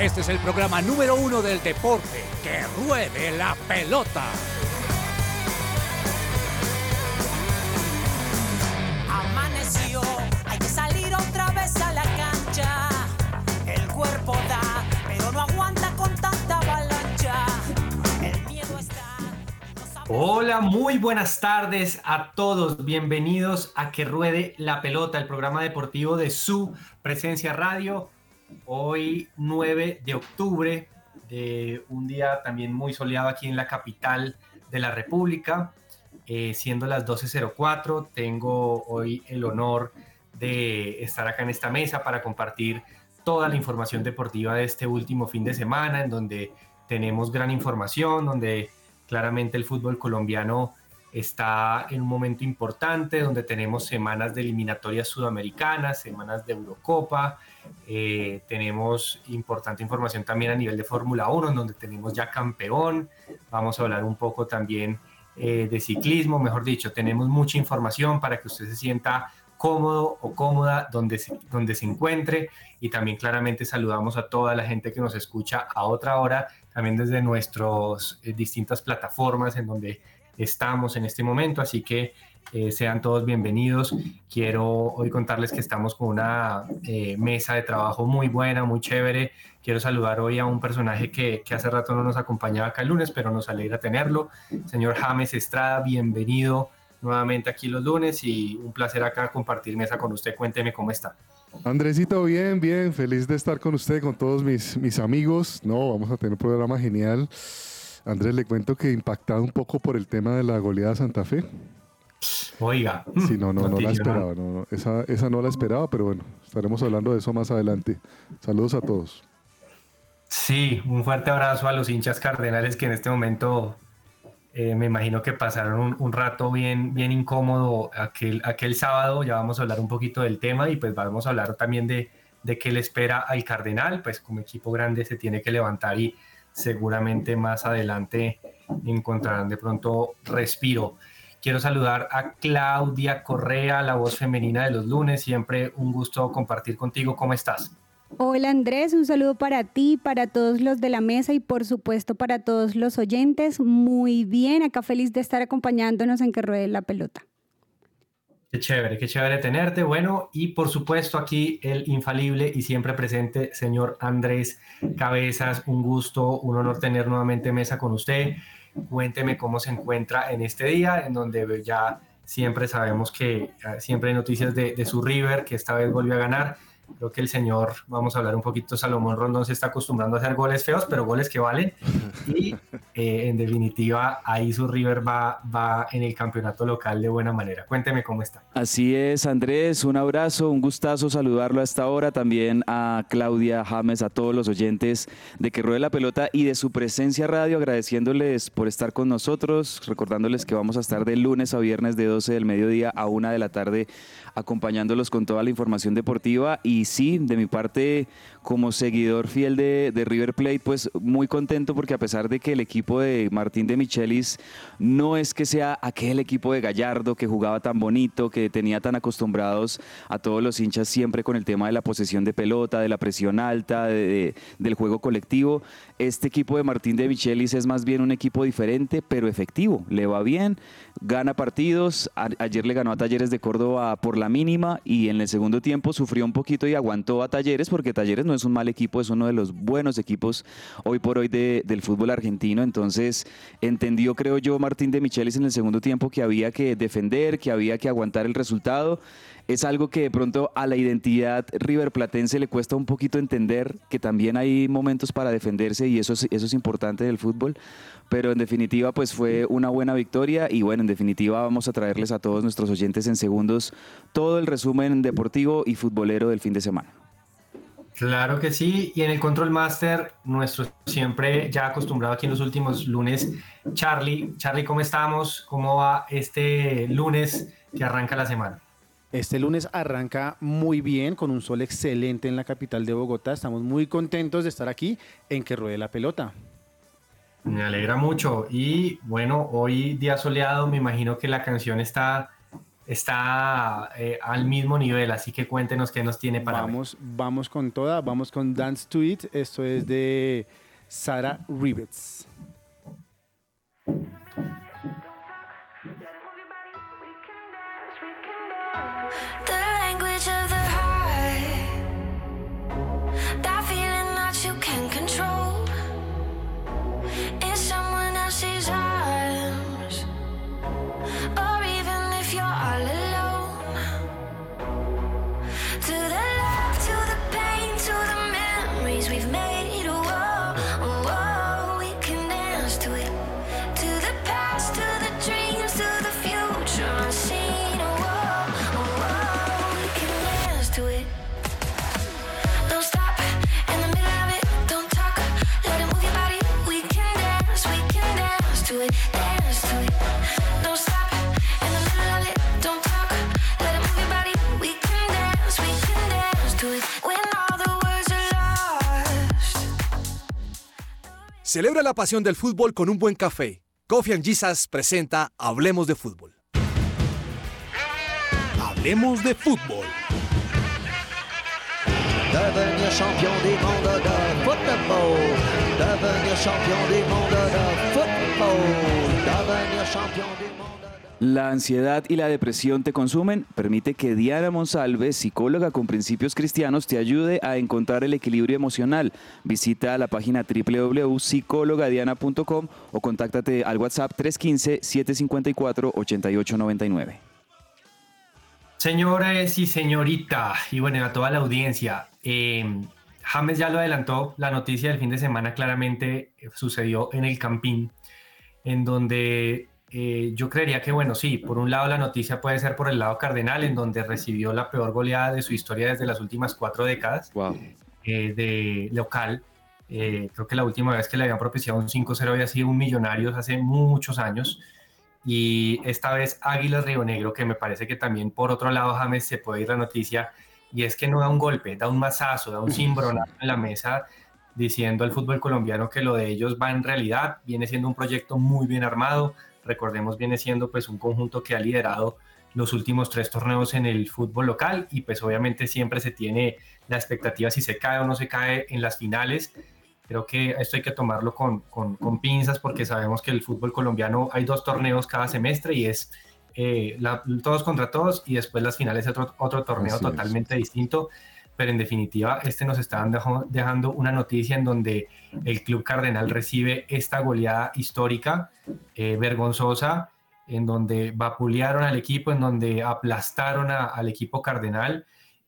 Este es el programa número uno del deporte. ¡Que ruede la pelota! Amaneció, hay que salir otra vez a la cancha. El cuerpo da, pero no aguanta con tanta avalancha. El miedo está. no Hola, muy buenas tardes a todos. Bienvenidos a Que Ruede la Pelota, el programa deportivo de su presencia radio. Hoy 9 de octubre, de un día también muy soleado aquí en la capital de la República, eh, siendo las 12.04. Tengo hoy el honor de estar acá en esta mesa para compartir toda la información deportiva de este último fin de semana, en donde tenemos gran información, donde claramente el fútbol colombiano está en un momento importante, donde tenemos semanas de eliminatorias sudamericanas, semanas de Eurocopa, eh, tenemos importante información también a nivel de Fórmula 1, en donde tenemos ya campeón, vamos a hablar un poco también eh, de ciclismo, mejor dicho, tenemos mucha información para que usted se sienta cómodo o cómoda donde se, donde se encuentre. Y también claramente saludamos a toda la gente que nos escucha a otra hora, también desde nuestras distintas plataformas en donde estamos en este momento, así que eh, sean todos bienvenidos. Quiero hoy contarles que estamos con una eh, mesa de trabajo muy buena, muy chévere. Quiero saludar hoy a un personaje que, que hace rato no nos acompañaba acá el lunes, pero nos alegra tenerlo. Señor James Estrada, bienvenido nuevamente aquí los lunes y un placer acá compartir mesa con usted. Cuénteme cómo está. Andresito, bien, bien, feliz de estar con usted, con todos mis, mis amigos. No, vamos a tener un programa genial. Andrés, le cuento que impactado un poco por el tema de la goleada de Santa Fe. Oiga. Sí, no, no, no la esperaba, no, no, esa, esa no la esperaba, pero bueno, estaremos hablando de eso más adelante. Saludos a todos. Sí, un fuerte abrazo a los hinchas cardenales que en este momento eh, me imagino que pasaron un, un, rato bien, bien incómodo aquel, aquel sábado. Ya vamos a hablar un poquito del tema y pues vamos a hablar también de, de qué le espera al Cardenal. Pues como equipo grande se tiene que levantar y seguramente más adelante encontrarán de pronto respiro. Quiero saludar a Claudia Correa, la voz femenina de los lunes. Siempre un gusto compartir contigo. ¿Cómo estás? Hola Andrés, un saludo para ti, para todos los de la mesa y por supuesto para todos los oyentes. Muy bien, acá feliz de estar acompañándonos en que ruede la pelota. Qué chévere, qué chévere tenerte. Bueno, y por supuesto aquí el infalible y siempre presente señor Andrés Cabezas. Un gusto, un honor tener nuevamente mesa con usted. Cuénteme cómo se encuentra en este día, en donde ya siempre sabemos que siempre hay noticias de, de su River, que esta vez volvió a ganar creo que el señor, vamos a hablar un poquito, Salomón Rondón se está acostumbrando a hacer goles feos, pero goles que valen. Y eh, en definitiva, ahí su River va, va en el campeonato local de buena manera. Cuénteme cómo está. Así es, Andrés, un abrazo, un gustazo saludarlo hasta ahora, también a Claudia James, a todos los oyentes de Que Ruede la Pelota y de su presencia radio, agradeciéndoles por estar con nosotros, recordándoles que vamos a estar de lunes a viernes de 12 del mediodía a 1 de la tarde acompañándolos con toda la información deportiva y sí, de mi parte como seguidor fiel de, River Plate, pues muy contento porque a pesar de que el equipo de Martín de Michelis no es que sea aquel equipo de Gallardo que jugaba tan bonito, que tenía tan acostumbrados a todos los hinchas siempre con el tema de la posesión de pelota, de la presión alta, de, de, del juego colectivo, este equipo de Martín de Michelis es más bien un equipo diferente, pero efectivo, le va bien, gana partidos, ayer le ganó a Talleres de Córdoba por la mínima y en el segundo tiempo sufrió un poquito y aguantó a Talleres porque Talleres no es un mal equipo, es uno de los buenos equipos hoy por hoy de, del fútbol argentino. Entonces entendió, creo yo, Martín de Michelis en el segundo tiempo que había que defender, que había que aguantar el resultado. Es algo que de pronto a la identidad riverplatense le cuesta un poquito entender que también hay momentos para defenderse y eso es, eso es importante del fútbol. Pero en definitiva, pues fue una buena victoria y bueno, en definitiva vamos a traerles a todos nuestros oyentes en segundos todo el resumen deportivo y futbolero del fin de semana. Claro que sí, y en el Control Master, nuestro siempre ya acostumbrado aquí en los últimos lunes, Charlie. Charlie, ¿cómo estamos? ¿Cómo va este lunes que arranca la semana? Este lunes arranca muy bien, con un sol excelente en la capital de Bogotá. Estamos muy contentos de estar aquí en Que Ruede la Pelota. Me alegra mucho. Y bueno, hoy día soleado, me imagino que la canción está está eh, al mismo nivel, así que cuéntenos qué nos tiene para vamos, vamos con toda, vamos con Dance to It. Esto es de Sarah Rivets. Celebra la pasión del fútbol con un buen café. Coffee and Jesus presenta Hablemos de Fútbol. Hablemos de Fútbol. Devenir champion des mondes de football. Devenir champion des mondes de football. Devenir champion des mondes de... La ansiedad y la depresión te consumen. Permite que Diana Monsalve, psicóloga con principios cristianos, te ayude a encontrar el equilibrio emocional. Visita la página www.psicologadiana.com o contáctate al WhatsApp 315-754-8899. Señores y señorita, y bueno, a toda la audiencia, eh, James ya lo adelantó, la noticia del fin de semana claramente eh, sucedió en el Campín, en donde eh, yo creería que, bueno, sí, por un lado la noticia puede ser por el lado cardenal, en donde recibió la peor goleada de su historia desde las últimas cuatro décadas Wow. eh, de local. Eh, creo que la última vez que le habían propiciado un 5-0 había sido un Millonarios hace muchos años. Y esta vez Águilas Río Negro, que me parece que también por otro lado, James, se puede ir la noticia, y es que no da un golpe, da un mazazo, da un cimbronazo en la mesa diciendo al fútbol colombiano que lo de ellos va en realidad, viene siendo un proyecto muy bien armado, recordemos, viene siendo pues un conjunto que ha liderado los últimos tres torneos en el fútbol local y pues obviamente siempre se tiene la expectativa si se cae o no se cae en las finales. Creo que esto hay que tomarlo con, con, con pinzas porque sabemos que el fútbol colombiano hay dos torneos cada semestre y es eh, la- todos contra todos y después las finales otro, otro torneo Así es. totalmente distinto. Pero en definitiva, este nos dejo- dejando una noticia en donde el Club Cardenal recibe esta goleada histórica, eh, vergonzosa, en donde vapulearon al equipo, en donde aplastaron a- al equipo Cardenal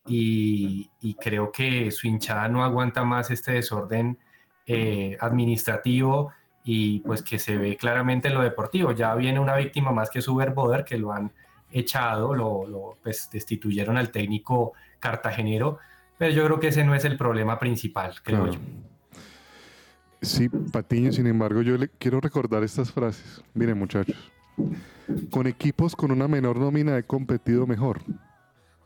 y, y creo que su hinchada no aguanta más este desorden eh, administrativo y pues que se ve claramente en lo deportivo. Ya viene una víctima más que su Boder, que lo han echado, lo, lo, pues destituyeron al técnico cartagenero, pero yo creo que ese no es el problema principal, creo Claro. yo. Sí, Patiño, sin embargo, yo le quiero recordar estas frases. Miren, muchachos. Con equipos con una menor nómina he competido mejor.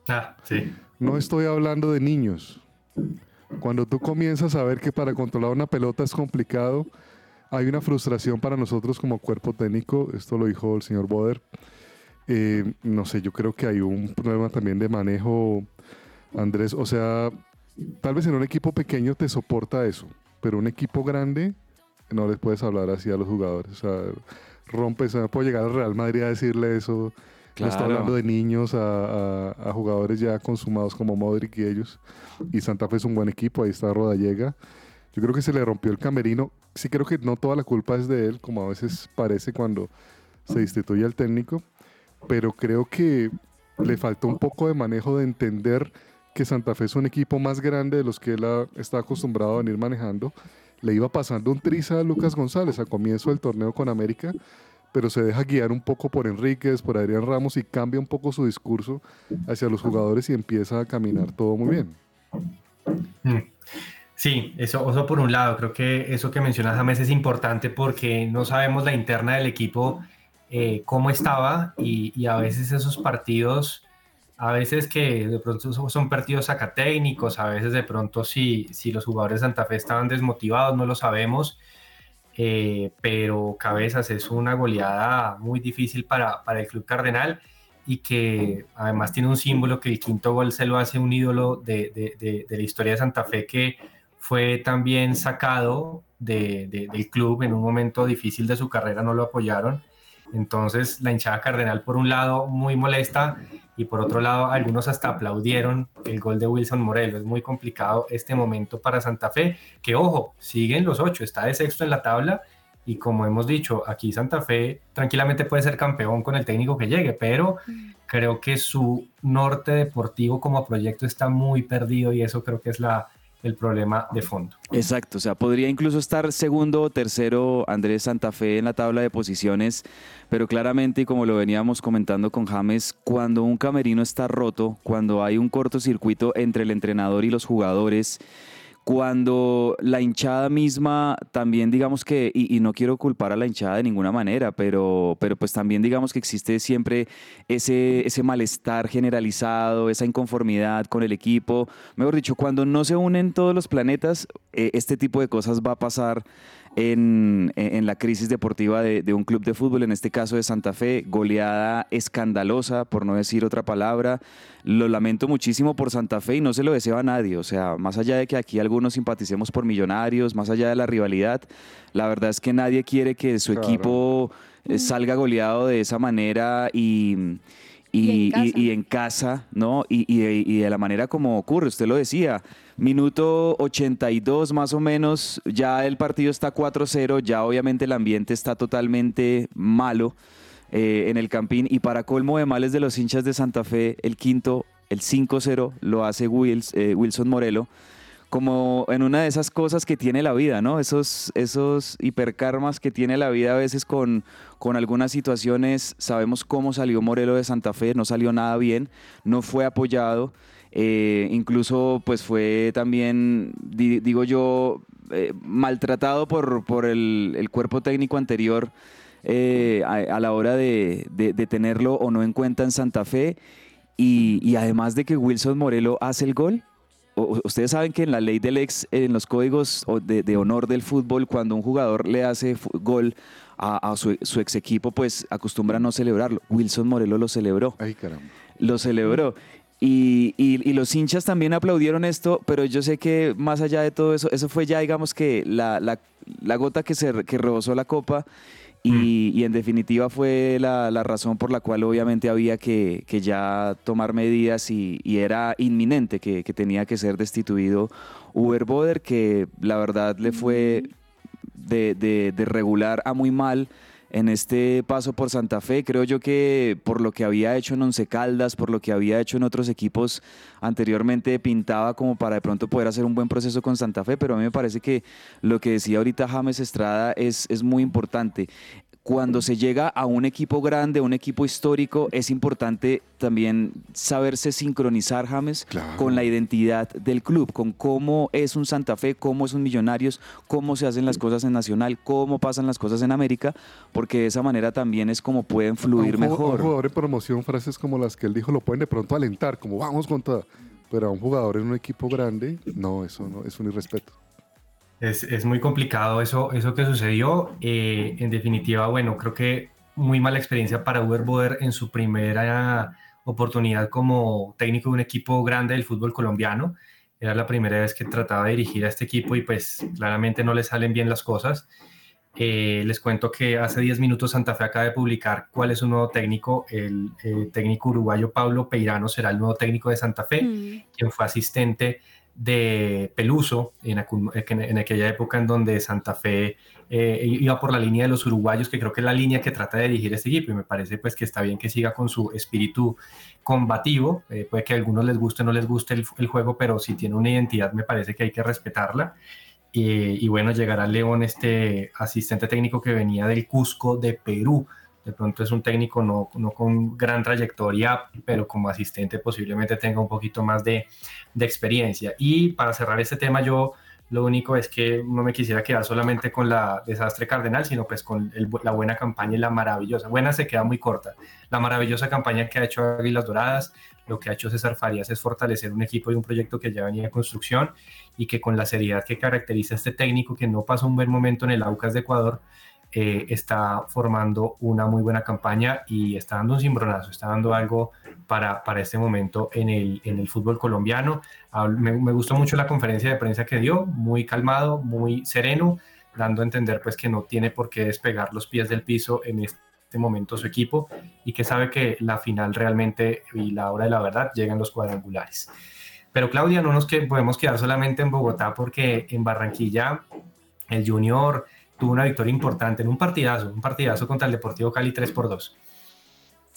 Ah, sí. No estoy hablando de niños. Cuando tú comienzas a ver que para controlar una pelota es complicado, hay una frustración para nosotros como cuerpo técnico. Esto lo dijo el señor Boder. Eh, no sé, yo creo que hay un problema también de manejo, Andrés. O sea, tal vez en un equipo pequeño te soporta eso, pero un equipo grande no les puedes hablar así a los jugadores. O sea, rompes, no puedo llegar al Real Madrid a decirle eso. No está Claro. hablando de niños a, a- a jugadores ya consumados como Modric y ellos. Y Santa Fe es un buen equipo, ahí está Rodallega. Yo creo que se le rompió el camerino. Sí creo que no toda la culpa es de él, como a veces parece cuando se destituye al técnico, pero creo que le faltó un poco de manejo de entender que Santa Fe es un equipo más grande de los que él está acostumbrado a venir manejando. Le iba pasando un triza a Lucas González a comienzo del torneo con América, pero se deja guiar un poco por Enríquez, por Adrián Ramos y cambia un poco su discurso hacia los jugadores y empieza a caminar todo muy bien. Mm. Sí, eso, eso por un lado, creo que eso que mencionas James es importante porque no sabemos la interna del equipo eh, cómo estaba y a veces esos partidos, a veces que de pronto son partidos sacatécnicos, a veces de pronto si, si los jugadores de Santa Fe estaban desmotivados, no lo sabemos, eh, pero Cabezas es una goleada muy difícil para, para el Club Cardenal y que además tiene un símbolo que el quinto gol se lo hace un ídolo de, de- de- la historia de Santa Fe que fue también sacado de- de- del club en un momento difícil de su carrera, no lo apoyaron. Entonces la hinchada cardenal por un lado muy molesta y por otro lado algunos hasta aplaudieron el gol de Wilson Morelo. Es muy complicado este momento para Santa Fe, que ojo, siguen los ocho, está de sexto en la tabla y como hemos dicho, aquí Santa Fe tranquilamente puede ser campeón con el técnico que llegue, pero creo que su norte deportivo como proyecto está muy perdido y eso creo que es la, el problema de fondo. Exacto, o sea, podría incluso estar segundo o tercero Andrés Santa Fe en la tabla de posiciones, pero claramente, y como lo veníamos comentando con James, cuando un camerino está roto, cuando hay un cortocircuito entre el entrenador y los jugadores, cuando la hinchada misma también digamos que, y, y no quiero culpar a la hinchada de ninguna manera, pero, pero pues también digamos que existe siempre ese, ese malestar generalizado, esa inconformidad con el equipo. Mejor dicho, cuando no se unen todos los planetas, eh, este tipo de cosas va a pasar en, en la crisis deportiva de, de un club de fútbol, en este caso de Santa Fe, goleada escandalosa, por no decir otra palabra. Lo lamento muchísimo por Santa Fe y no se lo deseo a nadie. O sea, más allá de que aquí algunos simpaticemos por millonarios, más allá de la rivalidad, la verdad es que nadie quiere que su Claro. equipo eh, salga goleado de esa manera y... Y en Y, casa. y- en casa, ¿no? Y, y de, y de la manera como ocurre, usted lo decía, minuto 82 más o menos, ya el partido está 4-0, ya obviamente el ambiente está totalmente malo eh, en el Campín y para colmo de males de los hinchas de Santa Fe, el quinto, el 5-0 lo hace eh, Wilson Morelo, como en una de esas cosas que tiene la vida, ¿no? Esos, esos hiperkarmas que tiene la vida a veces con, con algunas situaciones. Sabemos cómo salió Morelo de Santa Fe, no salió nada bien, no fue apoyado. eh, incluso pues fue también, di- digo yo, eh, maltratado por, por el, el cuerpo técnico anterior eh, a, la hora de, de- tenerlo o no en cuenta en Santa Fe. Y, y además de que Wilson Morelo hace el gol, ustedes saben que en la ley del ex, en los códigos de, de honor del fútbol, cuando un jugador le hace gol a, a su, su ex equipo, pues acostumbra a no celebrarlo. Wilson Morelo lo celebró Ay, caramba. lo celebró. Y, y- y los hinchas también aplaudieron esto, pero yo sé que más allá de todo eso, eso fue ya, digamos que la, la- la gota que, se, que rebosó la copa y, y en definitiva fue la, la razón por la cual obviamente había que, que ya tomar medidas y, y era inminente que, que tenía que ser destituido Uber Boder, que la verdad le fue de, de- de regular a muy mal en este paso por Santa Fe. Creo yo que por lo que había hecho en Once Caldas, por lo que había hecho en otros equipos anteriormente, pintaba como para de pronto poder hacer un buen proceso con Santa Fe, pero a mí me parece que lo que decía ahorita James Estrada es, es muy importante. Cuando se llega a un equipo grande, un equipo histórico, es importante también saberse sincronizar, James, Claro. con la identidad del club, con cómo es un Santa Fe, cómo es un Millonarios, cómo se hacen las cosas en Nacional, cómo pasan las cosas en América, porque de esa manera también es como pueden fluir a un, ju- a un mejor. jugador en promoción, frases como las que él dijo, lo pueden de pronto alentar, como vamos con toda. Pero a un jugador en un equipo grande, no, eso no es un irrespeto. Es, es muy complicado eso, eso que sucedió. Eh, en definitiva, bueno, creo que muy mala experiencia para Uber Boder en su primera oportunidad como técnico de un equipo grande del fútbol colombiano. Era la primera vez que trataba de dirigir a este equipo y pues claramente no le salen bien las cosas. Eh, les cuento que hace 10 minutos Santa Fe acaba de publicar cuál es su nuevo técnico. El eh, técnico uruguayo Pablo Peirano será el nuevo técnico de Santa Fe Mm. quien fue asistente de Peluso en, acu- en aquella época en donde Santa Fe eh, iba por la línea de los uruguayos, que creo que es la línea que trata de dirigir este equipo y me parece pues que está bien que siga con su espíritu combativo, Eh, puede que a algunos les guste o no les guste el, juego, pero si tiene una identidad me parece que hay que respetarla. Eh, y bueno, llegará León, este asistente técnico que venía del Cusco de Perú, de pronto es un técnico no, no con gran trayectoria, pero como asistente posiblemente tenga un poquito más de, de experiencia. Y para cerrar este tema, yo lo único es que no me quisiera quedar solamente con la desastre cardenal, sino pues con el- la buena campaña y la maravillosa. Buena se queda muy corta. La maravillosa campaña que ha hecho Águilas Doradas, lo que ha hecho César Farías es fortalecer un equipo y un proyecto que ya venía en construcción y que con la seriedad que caracteriza a este técnico que no pasó un buen momento en el Aucas de Ecuador, eh, está formando una muy buena campaña y está dando un cimbronazo, está dando algo para, para este momento en el, en el fútbol colombiano. Me, me gustó mucho la conferencia de prensa que dio, muy calmado, muy sereno, dando a entender pues que no tiene por qué despegar los pies del piso en este momento su equipo y que sabe que la final realmente y la hora de la verdad llegan los cuadrangulares. Pero Claudia, no nos que podemos quedar solamente en Bogotá porque en Barranquilla el Junior tuvo una victoria importante en un partidazo, un partidazo contra el Deportivo Cali 3 por 2.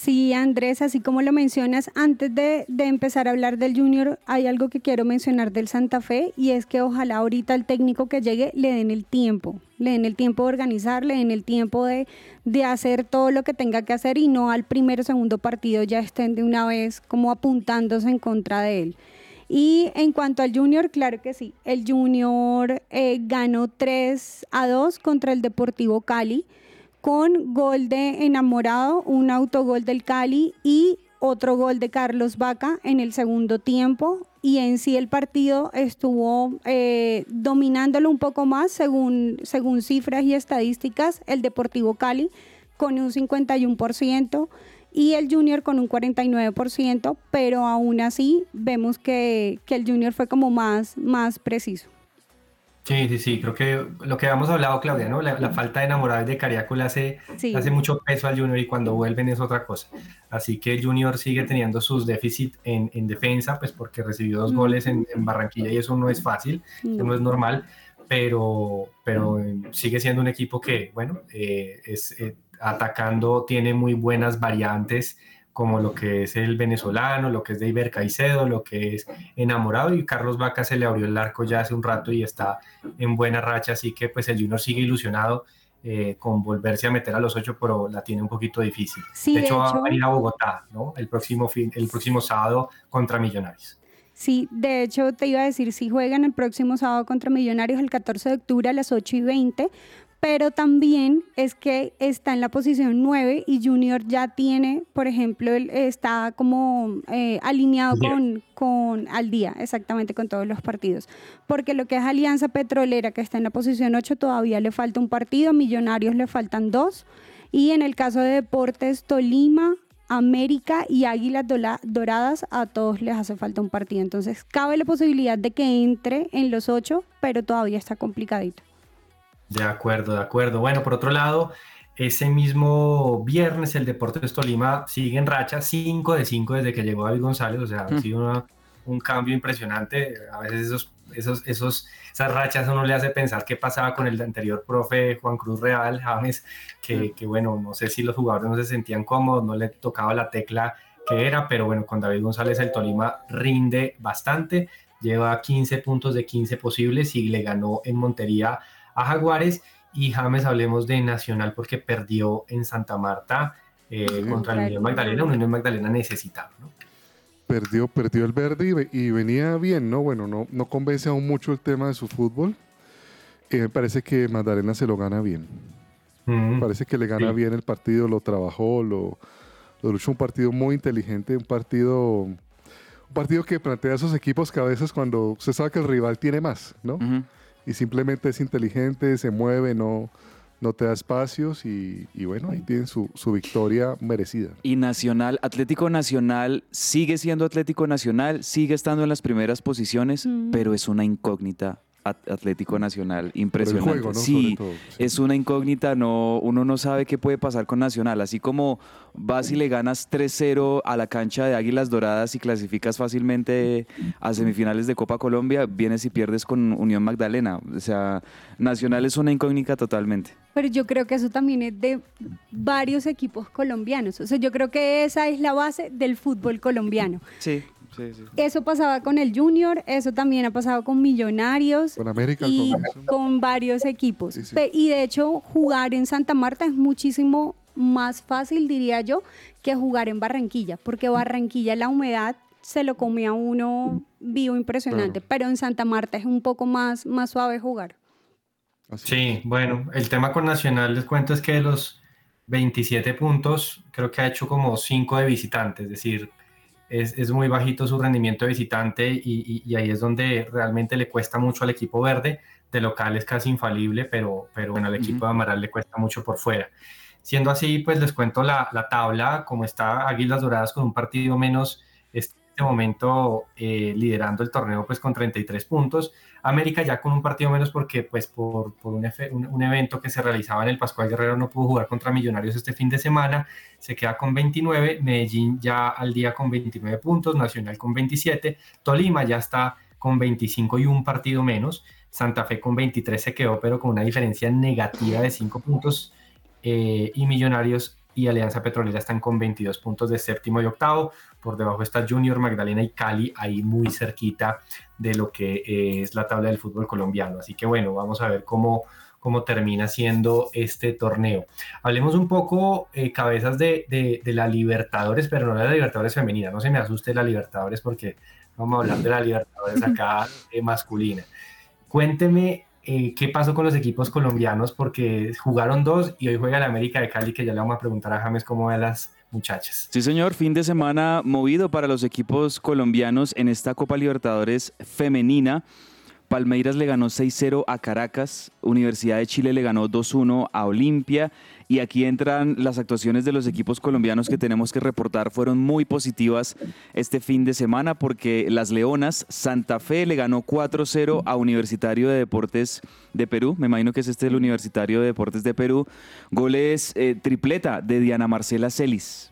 Sí, Andrés, así como lo mencionas, antes de, de empezar a hablar del Junior, hay algo que quiero mencionar del Santa Fe y es que ojalá ahorita el técnico que llegue le den el tiempo, le den el tiempo de organizar, le den el tiempo de, de hacer todo lo que tenga que hacer y no al primer o segundo partido ya estén de una vez como apuntándose en contra de él. Y en cuanto al Junior, claro que sí, el Junior eh, ganó 3 a 2 contra el Deportivo Cali con gol de enamorado, un autogol del Cali y otro gol de Carlos Vaca en el segundo tiempo. Y en sí el partido estuvo eh, dominándolo un poco más según, según cifras y estadísticas, el Deportivo Cali con un 51% y el Junior con un 49%, pero aún así vemos que, que el Junior fue como más, más preciso. Sí, sí, sí, creo que lo que habíamos hablado, Claudia, ¿no? La, la falta de enamorados de Cariaco le hace, Sí. hace mucho peso al Junior y cuando vuelven es otra cosa. Así que el Junior sigue teniendo sus déficits en, en defensa, pues porque recibió dos Mm. goles en, en Barranquilla y eso no es fácil, eso no es normal, pero, pero sigue siendo un equipo que, bueno, eh, es eh, atacando, tiene muy buenas variantes como lo que es el venezolano, lo que es de Iber Caicedo, lo que es enamorado y Carlos Vaca se le abrió el arco ya hace un rato y está en buena racha, así que pues el Junior sigue ilusionado eh, con volverse a meter a los ocho, pero la tiene un poquito difícil. Sí, de de hecho, va hecho- a ir a Bogotá, ¿no? El próximo, fin, el próximo sábado contra Millonarios. Sí, de hecho te iba a decir, si juegan el próximo sábado contra Millonarios el 14 de octubre a las 8 y 20, pero también es que está en la posición 9 y Junior ya tiene, por ejemplo, él está como eh, alineado con, con al día, exactamente con todos los partidos. Porque lo que es Alianza Petrolera, que está en la posición 8, todavía le falta un partido, Millonarios le faltan dos, y en el caso de Deportes Tolima, América y Águilas Doradas, a todos les hace falta un partido. Entonces, cabe la posibilidad de que entre en los ocho, pero todavía está complicadito. De acuerdo, de acuerdo. Bueno, por otro lado, ese mismo viernes el Deportes Tolima sigue en racha, 5 de 5 desde que llegó David González, o sea, ha Mm. sido una- un cambio impresionante. A veces esos, esos, esos, esas rachas uno le hace pensar qué pasaba con el anterior profe Juan Cruz Real, James, que, que bueno, no sé si los jugadores no se sentían cómodos, no le tocaba la tecla que era, pero bueno, con David González el Tolima rinde bastante, lleva 15 puntos de 15 posibles y le ganó en Montería a Jaguares. Y James, hablemos de Nacional porque perdió en Santa Marta eh, Sí. contra la Unión Magdalena, una Unión Magdalena necesitada. ¿no? Perdió, perdió el verde y, ve- y venía bien, ¿no? Bueno, no, no convence aún mucho el tema de su fútbol. Eh, me parece que Magdalena se lo gana bien. Mm, Parece que le gana Sí. bien el partido, lo trabajó, lo, lo luchó un partido muy inteligente, un partido, un partido que plantea a esos equipos que a veces cuando se sabe que el rival tiene más, ¿no? Y simplemente es inteligente, se mueve, no, no te da espacios y, y bueno, ahí tienen su, su victoria merecida. Y Nacional, Atlético Nacional sigue siendo Atlético Nacional, sigue estando en las primeras posiciones, Mm. pero es una incógnita Atlético Nacional impresionante. juego, ¿no? Sí, todo, sí. es una incógnita, no, uno no sabe qué puede pasar con Nacional. Así como vas y le ganas 3-0 a la cancha de Águilas Doradas y clasificas fácilmente a semifinales de Copa Colombia, vienes y pierdes con Unión Magdalena. O sea, Nacional es una incógnita totalmente. Pero yo creo que eso también es de varios equipos colombianos. O sea, yo creo que esa es la base del fútbol colombiano. Sí, sí, sí. Eso pasaba con el Junior, eso también ha pasado con Millonarios Con América, y con- con varios equipos. Sí, sí. Pe- Y de hecho, jugar en Santa Marta es muchísimo más fácil, diría yo, que jugar en Barranquilla, porque Barranquilla la humedad se lo come a uno vivo impresionante, pero en Santa Marta es un poco más, más suave jugar. así Sí, bueno, el tema con Nacional, les cuento, es que de los 27 puntos, creo que ha hecho como 5 de visitante, es decir, es, es muy bajito su rendimiento de visitante y, y- y ahí es donde realmente le cuesta mucho al equipo verde. De local es casi infalible, pero, pero bueno, al equipo de Amaral le cuesta mucho por fuera. Siendo así, pues les cuento la, la tabla, como está Águilas Doradas con un partido menos, este momento eh, liderando el torneo pues con 33 puntos. América ya con un partido menos porque pues por, por un, evento que se realizaba en el Pascual Guerrero no pudo jugar contra Millonarios este fin de semana, se queda con 29, Medellín ya al día con 29 puntos, Nacional con 27, Tolima ya está con 25 y un partido menos, Santa Fe con 23 se quedó pero con una diferencia negativa de 5 puntos eh, y Millonarios y Alianza Petrolera están con 22 puntos de séptimo y octavo. Por debajo está Junior, Magdalena y Cali, ahí muy cerquita de lo que eh, es la tabla del fútbol colombiano. Así que bueno, vamos a ver cómo, cómo termina siendo este torneo. Hablemos un poco, eh, cabezas, de, de- de la Libertadores, pero no de la Libertadores femenina. No se me asuste la Libertadores porque vamos a hablar de la Libertadores acá eh, masculina. Cuénteme eh, qué pasó con los equipos colombianos, porque jugaron dos y hoy juega el América de Cali, que ya le vamos a preguntar a James cómo ve a las muchachas. Sí, señor, fin de semana movido para los equipos colombianos en esta Copa Libertadores femenina. Palmeiras le ganó 6-0 a Caracas, Universidad de Chile le ganó 2-1 a Olimpia y aquí entran las actuaciones de los equipos colombianos que tenemos que reportar. Fueron muy positivas este fin de semana porque las Leonas, Santa Fe le ganó 4-0 a Universitario de Deportes de Perú. Me imagino que es este el Universitario de Deportes de Perú. Goles eh, tripleta de Diana Marcela Celis.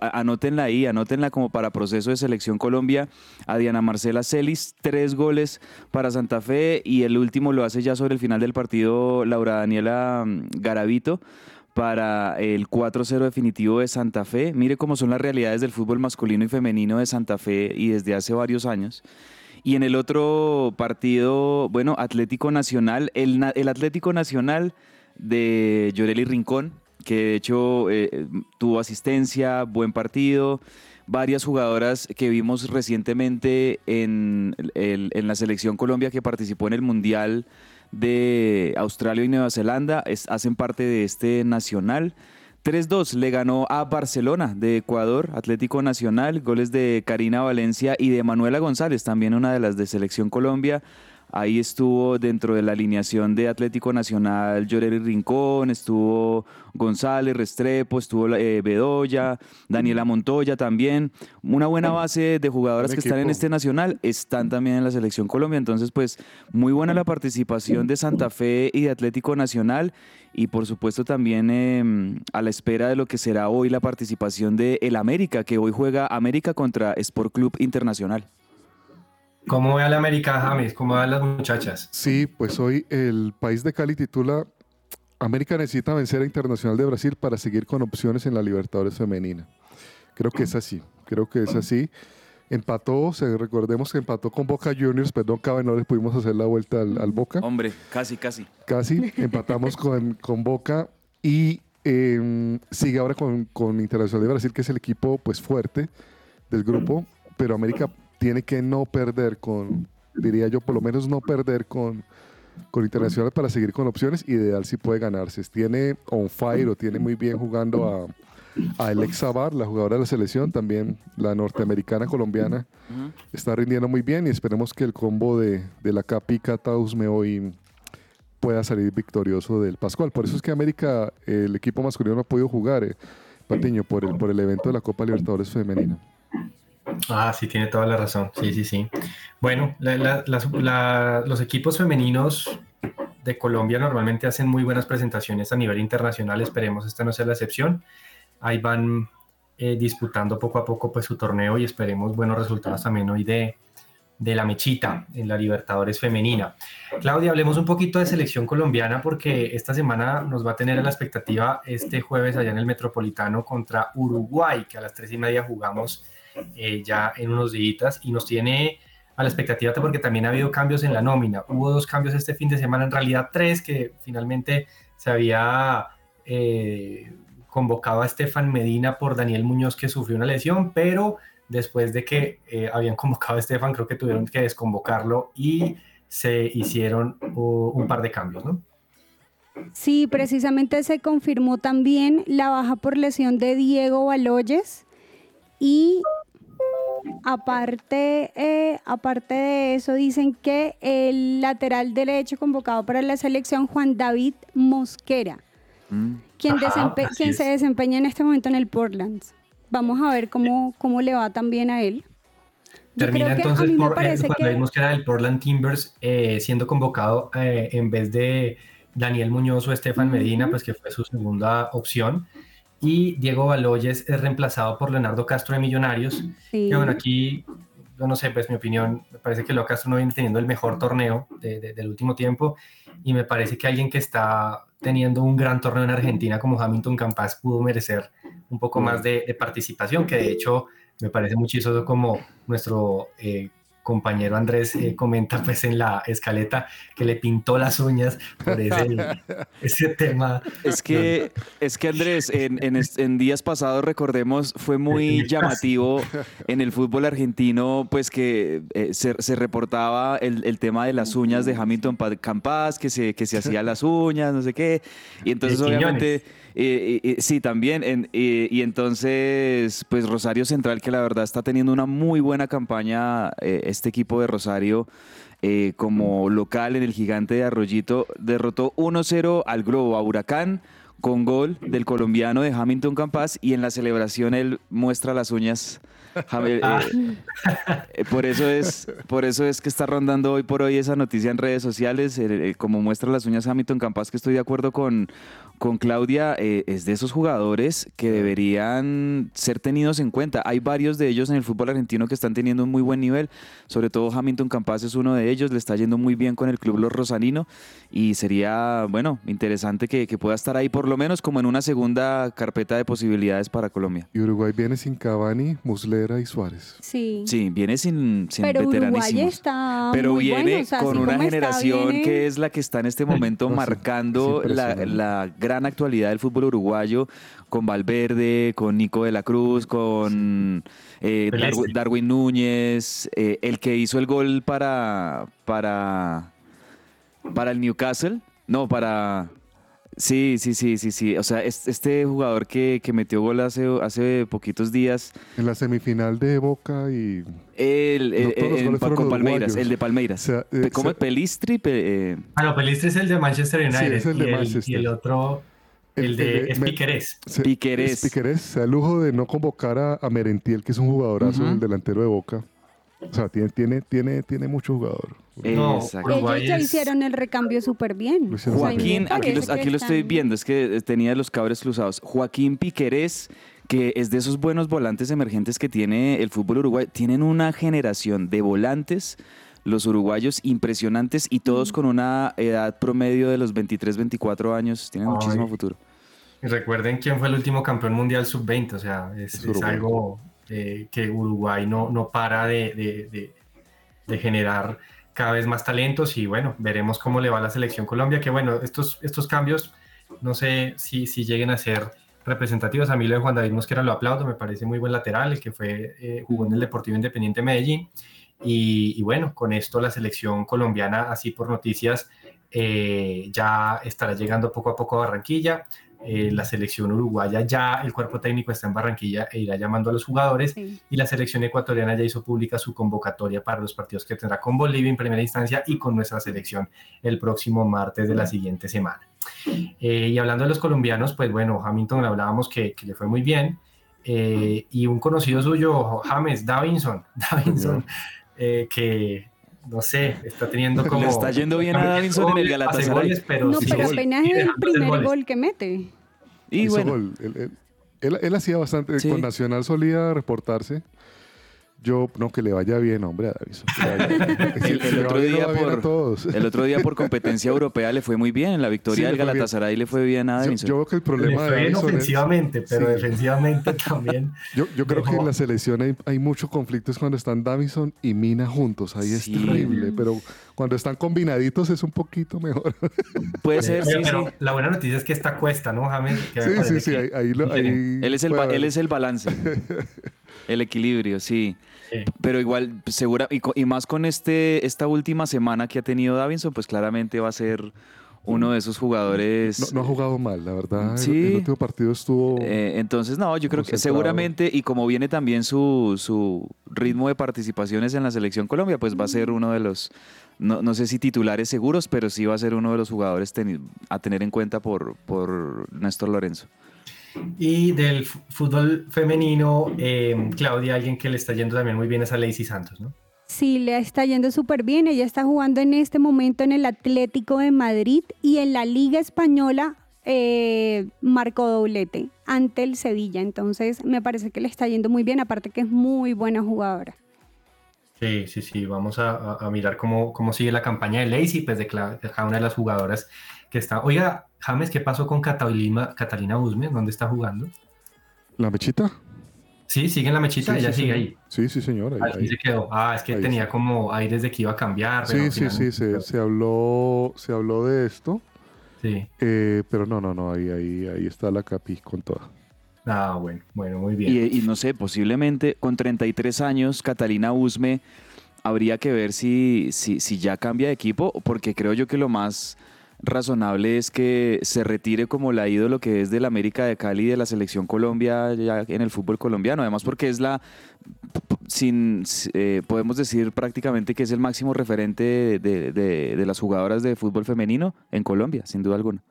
Anótenla ahí, anótenla como para proceso de selección Colombia. A Diana Marcela Celis, tres goles para Santa Fe y el último lo hace ya sobre el final del partido Laura Daniela mm, Garavito para el 4-0 definitivo de Santa Fe. Mire cómo son las realidades del fútbol masculino y femenino de Santa Fe y desde hace varios años. Y en el otro partido, bueno, Atlético Nacional, el, Atlético Nacional de Llorelli Rincón, que de hecho eh, tuvo asistencia, buen partido, varias jugadoras que vimos recientemente en la selección Colombia que participó en el Mundial de Australia y Nueva Zelanda, es- hacen parte de este nacional. 3-2 le ganó a Barcelona de Ecuador, Atlético Nacional, goles de Karina Valencia y de Manuela González, también una de las de Selección Colombia. Ahí estuvo dentro de la alineación de Atlético Nacional Lloreri Rincón, estuvo González Restrepo, estuvo eh, Bedoya, Daniela Montoya también. Una buena base de jugadoras que están en este nacional están también en la selección Colombia. Entonces, pues muy buena la participación de Santa Fe y de Atlético Nacional. Y por supuesto también eh, a la espera de lo que será hoy la participación de el América, que hoy juega América contra Sport Club Internacional. ¿Cómo ve a la América, James? ¿Cómo a las muchachas? Sí, pues hoy el país de Cali titula América necesita vencer a Internacional de Brasil para seguir con opciones en la Libertadores femenina. Creo que es así, creo que es así. Empató, recordemos que empató con Boca Juniors, perdón, cabe, no les pudimos hacer la vuelta al, al Boca. Hombre, casi, casi. Casi, empatamos con, con Boca y eh, sigue ahora con, con Internacional de Brasil, que es el equipo pues fuerte del grupo, pero América tiene que no perder con, diría yo, por lo menos no perder con, con Internacional para seguir con opciones. Ideal si puede ganarse. Tiene on fire o tiene muy bien jugando a, a Alexa Bar, la jugadora de la selección, también la norteamericana colombiana. Está rindiendo muy bien y esperemos que el combo de, de la Capica Tausme hoy pueda salir victorioso del Pascual. Por eso es que América, el equipo masculino no ha podido jugar, eh, Patiño, por el, por el evento de la Copa Libertadores Femenina. Ah, sí, tiene toda la razón. Sí, sí, sí. Bueno, los equipos femeninos de Colombia normalmente hacen muy buenas presentaciones a nivel internacional. Esperemos esta no sea la excepción. Ahí van eh, disputando poco a poco pues, su torneo y esperemos buenos resultados también hoy de, de la mechita en la Libertadores femenina. Claudia, hablemos un poquito de selección colombiana porque esta semana nos va a tener a la expectativa este jueves allá en el Metropolitano contra Uruguay, que a las tres y media jugamos eh, ya en unos días y nos tiene a la expectativa porque también ha habido cambios en la nómina. Hubo dos cambios este fin de semana, en realidad tres, que finalmente se había eh, convocado a Estefan Medina por Daniel Muñoz que sufrió una lesión, pero después de que eh, habían convocado a Estefan, creo que tuvieron que desconvocarlo y se hicieron uh, un par de cambios, ¿no? Sí, precisamente se confirmó también la baja por lesión de Diego Baloyes y aparte, eh, aparte de eso, dicen que el lateral derecho convocado para la selección, Juan David Mosquera, Mm. quien, Ajá, desempe- así quien es. se desempeña en este momento en el Portland. Vamos a ver cómo, cómo le va también a él. Yo Termina entonces por, eh, parece cuando que... vimos que era del Portland Timbers eh, siendo convocado eh, en vez de Daniel Muñoz o Estefan Medina, pues que fue su segunda opción. Y Diego Baloyes es reemplazado por Leonardo Castro de Millonarios. Sí. Que bueno, aquí, yo no sé, pues mi opinión, me parece que Leo Castro no viene teniendo el mejor torneo de- de- del último tiempo. Y me parece que alguien que está teniendo un gran torneo en Argentina como Hamilton Campas pudo merecer un poco más de, de participación, que de hecho me parece muy chistoso como nuestro eh, compañero Andrés eh, comenta pues en la escaleta que le pintó las uñas por ese, ese tema. Es que, es que Andrés, en, en est- en días pasados, recordemos, fue muy llamativo en el fútbol argentino, pues que eh, se, se reportaba el, el tema de las uñas de Hamilton Pa- Campas, que se, que se hacía las uñas, no sé qué. Y entonces, obviamente, eh, eh, sí, también. en- eh, y entonces, pues Rosario Central, que la verdad está teniendo una muy buena campaña, eh, este equipo de Rosario. eh, como local en el gigante de Arroyito, derrotó 1-0 al Globo, a Huracán, con gol del colombiano de Hamilton Campas y en la celebración él muestra las uñas. Eh, Ah. eh, por eso es por eso es que está rondando hoy por hoy esa noticia en redes sociales eh, eh, como muestra las uñas Hamilton Campas que estoy de acuerdo con con Claudia eh, es de esos jugadores que deberían ser tenidos en cuenta. Hay varios de ellos en el fútbol argentino que están teniendo un muy buen nivel. Sobre todo Hamilton Campas es uno de ellos. Le está yendo muy bien con el club Los Rosanino y sería bueno interesante que, que pueda estar ahí por lo menos como en una segunda carpeta de posibilidades para Colombia. Y Uruguay viene sin Cavani, Muslera y Suárez. Sí. Sí, viene sin, sin Pero Uruguay está Pero muy viene bueno, o sea, con una como está, generación viene- que es la que está en este momento No, sí, marcando es la, la gran actualidad del fútbol uruguayo, con Valverde, con Nico de la Cruz, con eh, Darwin Núñez, eh, el que hizo el gol para, para, para el Newcastle. No, para... Sí, sí, sí, sí, sí. O sea, es- este jugador que, que metió gol hace, hace poquitos días, En la semifinal de Boca y... el, No, eh, todos los en- goles fueron con Palmeiras, uruguayos. el de Palmeiras. O sea, eh, ¿Cómo se- es? Pelistri? Pe- eh, Ah, no, Pelistri es el de Manchester United es el de y, el, Manchester. y el otro, el, de es me- Piquerés. se- Piquerés. es Piquerés. Se da el lujo de no convocar a, a Merentiel, que es un jugadorazo, Ujú. el delantero de Boca. O sea, tiene, tiene, tiene, tiene mucho jugador. No, Exacto. Uruguay Ellos ya es- hicieron el recambio súper bien. Joaquín, aquí, los- lo estoy viendo, es que eh, tenía los cabres cruzados. Joaquín Piquerés, que es de esos buenos volantes emergentes que tiene el fútbol uruguayo. Tienen una generación de volantes, los uruguayos, impresionantes y todos con una edad promedio de los 23, 24 años. Tienen Ay. muchísimo futuro. Y recuerden quién fue el último campeón mundial sub-20, o sea, es, Es es Uruguay. algo eh, que Uruguay no, no para de, de- de- generar cada vez más talentos y bueno, veremos cómo le va a la selección Colombia, que bueno, estos, estos cambios no sé si, si lleguen a ser representativos. A mí lo de Juan David Mosquera lo aplaudo, me parece muy buen lateral, el que fue, eh, jugó en el Deportivo Independiente Medellín. Y, y bueno, con esto la selección colombiana, así por noticias, eh, ya estará llegando poco a poco a Barranquilla. Eh, la selección uruguaya ya, el cuerpo técnico está en Barranquilla e irá llamando a los jugadores. Sí. Y la selección ecuatoriana ya hizo pública su convocatoria para los partidos que tendrá con Bolivia en primera instancia y con nuestra selección el próximo martes de la siguiente semana. Eh, y hablando de los colombianos, pues bueno, Hamilton hablábamos que, que le fue muy bien. eh, y un conocido suyo, James Davinson, Davinson eh, que no sé, está teniendo como. Le está yendo bien a Davinson en el Galatasaray. goles, pero No, sí, pero apenas es el primer goles. gol que mete. Y bueno, gol. Él, él- él- él hacía bastante. Sí. Con Nacional solía reportarse. Yo, no, que le vaya bien, hombre, a le bien. Si El- le otro bien, le día bien por- a todos. el otro día por competencia europea le fue muy bien. En la victoria Sí, del le bien. Galatasaray le fue bien a Yo, Davinson. yo creo que el Le problema de fue bien Davison es- ofensivamente, pero Sí. defensivamente también. Yo, yo creo que en la selección hay, hay muchos conflictos cuando están Davison y Mina juntos. Ahí es terrible. Pero cuando están combinaditos es un poquito mejor. Puede ser, sí, pero sí. la buena noticia es que está cuesta, ¿no, James? Que Sí, sí, sí. que- Ahí, ahí lo- ahí Él es el, él es el balance, el equilibrio, sí. Sí. Pero igual, segura, y, más con este, esta última semana que ha tenido Davinson, pues claramente va a ser uno de esos jugadores. No, no ha jugado mal, la verdad. El- Sí. El, último partido estuvo. Eh, entonces, no, yo creo que seguramente, y como viene también su, su ritmo de participaciones en la selección Colombia, pues va a ser uno de los, no, no sé si titulares seguros, pero sí va a ser uno de los jugadores a tener en cuenta por, por Néstor Lorenzo. Y del fútbol femenino, eh, Claudia, alguien que le está yendo también muy bien es a Lacey Santos, ¿no? Sí, le está yendo súper bien. Ella está jugando en este momento en el Atlético de Madrid y en la Liga Española eh, marcó doblete ante el Sevilla. Entonces me parece que le está yendo muy bien, aparte que es muy buena jugadora. Sí, sí, sí, vamos a, mirar cómo, cómo sigue la campaña de Lacey, pues de cada una de las jugadoras que está. Oiga, James, ¿qué pasó con Catalina, Catalina Usme? ¿Dónde está jugando? ¿La mechita? Sí, sigue en la mechita, Sí, ella sí, sigue ahí. Sí, sí, señor. ahí- Al fin ahí. se quedó. Ah, es que Ahí tenía como aires de que iba a cambiar. Sí, sí, sí, no se, habló, se habló de esto, Sí. eh, pero no, no, no, ahí, ahí, ahí está la capi con toda. Ah, bueno, bueno, muy bien. Y, y no sé, posiblemente con 33 años, Catalina Usme, habría que ver si, si, si ya cambia de equipo, porque creo yo que lo más razonable es que se retire como la ídolo que es del América de Cali de la selección Colombia ya en el fútbol colombiano. Además, porque es la, sin, eh, podemos decir prácticamente que es el máximo referente de- de las jugadoras de fútbol femenino en Colombia, sin duda alguna.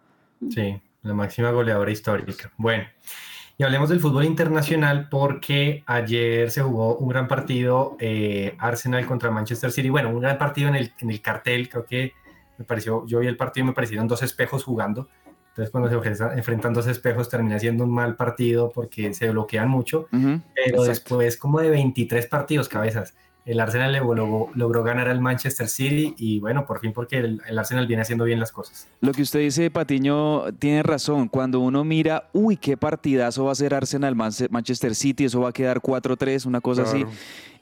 Sí, la máxima goleadora histórica. Bueno, y hablemos del fútbol internacional porque ayer se jugó un gran partido eh, Arsenal contra Manchester City. Bueno, un gran partido en el, en el cartel, creo que me pareció, yo vi el partido y me parecieron dos espejos jugando. Entonces cuando se enfrentan- dos espejos termina siendo un mal partido porque se bloquean mucho. Ujú, Pero exacto. después como de 23 partidos cabezas, el Arsenal le logró, logró ganar al Manchester City y bueno, por fin porque el, el Arsenal viene haciendo bien las cosas. Lo que usted dice, Patiño, tiene razón. Cuando uno mira, uy, qué partidazo va a ser Arsenal Manche- Manchester City, eso va a quedar 4-3, una cosa así.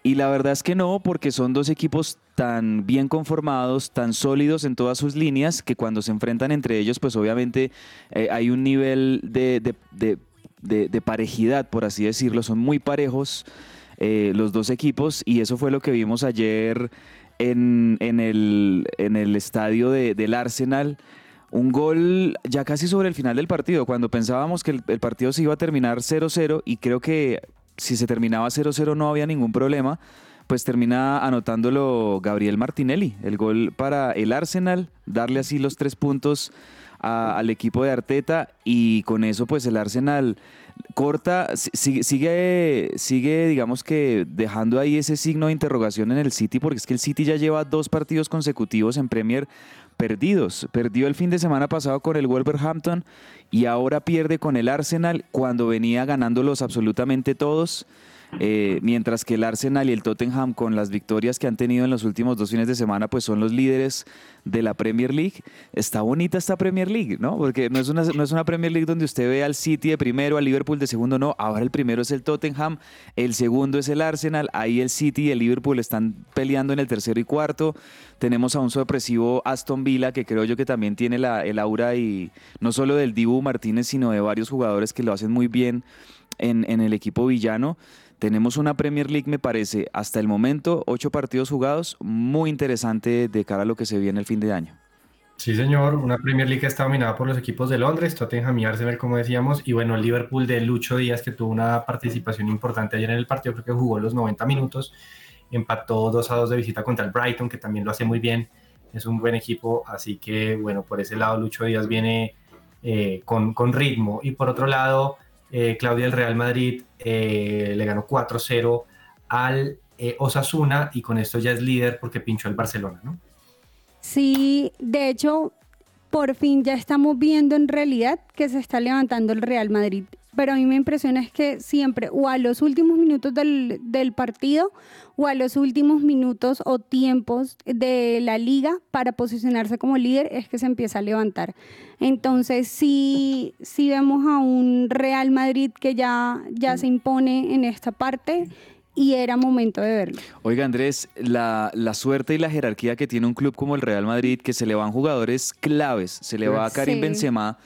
Y la verdad es que no, porque son dos equipos tan bien conformados, tan sólidos en todas sus líneas, que cuando se enfrentan entre ellos, pues obviamente eh, hay un nivel de, de- de- de- de parejidad, por así decirlo. Son muy parejos eh, los dos equipos y eso fue lo que vimos ayer en, en el, en el estadio de- del Arsenal. Un gol ya casi sobre el final del partido, cuando pensábamos que el, el partido se iba a terminar 0-0 y creo que si se terminaba 0-0 no había ningún problema, pues termina anotándolo Gabriel Martinelli, el gol para el Arsenal, darle así los tres puntos a- al equipo de Arteta y con eso pues el Arsenal corta, si- sigue, sigue, sigue, digamos que dejando ahí ese signo de interrogación en el City, porque es que el City ya lleva dos partidos consecutivos en Premier perdidos. Perdió el fin de semana pasado con el Wolverhampton y ahora pierde con el Arsenal cuando venía ganándolos absolutamente todos. Eh, mientras que el Arsenal y el Tottenham con las victorias que han tenido en los últimos dos fines de semana pues son los líderes de la Premier League. Está bonita esta Premier League, ¿no? Porque no es una, no es una Premier League donde usted ve al City de primero, al Liverpool de segundo, no. Ahora el primero es el Tottenham, el segundo es el Arsenal, ahí el City y el Liverpool están peleando en el tercero y cuarto. Tenemos a un sorpresivo Aston Villa que creo yo que también tiene la, el aura y no solo del Dibu Martínez, sino de varios jugadores que lo hacen muy bien en, en el equipo villano. Tenemos una Premier League, me parece, hasta el momento, ocho partidos jugados, muy interesante de cara a lo que se viene el fin de año. Sí, señor, una Premier League que está dominada por los equipos de Londres, Tottenham y Arsenal, como decíamos, y bueno, el Liverpool de Lucho Díaz, que tuvo una participación importante ayer en el partido, creo que jugó los 90 minutos, empató 2 a 2 de visita contra el Brighton, que también lo hace muy bien, es un buen equipo, así que bueno, por ese lado Lucho Díaz viene eh, con, con ritmo, y por otro lado, eh, Claudia del Real Madrid eh, le ganó 4-0 al eh, Osasuna, y con esto ya es líder porque pinchó el Barcelona, ¿no? Sí, de hecho, por fin ya estamos viendo en realidad que se está levantando el Real Madrid. Pero a mí me impresiona es que siempre, o a los últimos minutos del, del partido, o a los últimos minutos o tiempos de la liga para posicionarse como líder, es que se empieza a levantar. Entonces, sí, sí vemos a un Real Madrid que ya, ya se impone en esta parte y era momento de verlo. Oiga, Andrés, la, la suerte y la jerarquía que tiene un club como el Real Madrid, que se le van jugadores claves, se le va a Karim Sí. Benzema,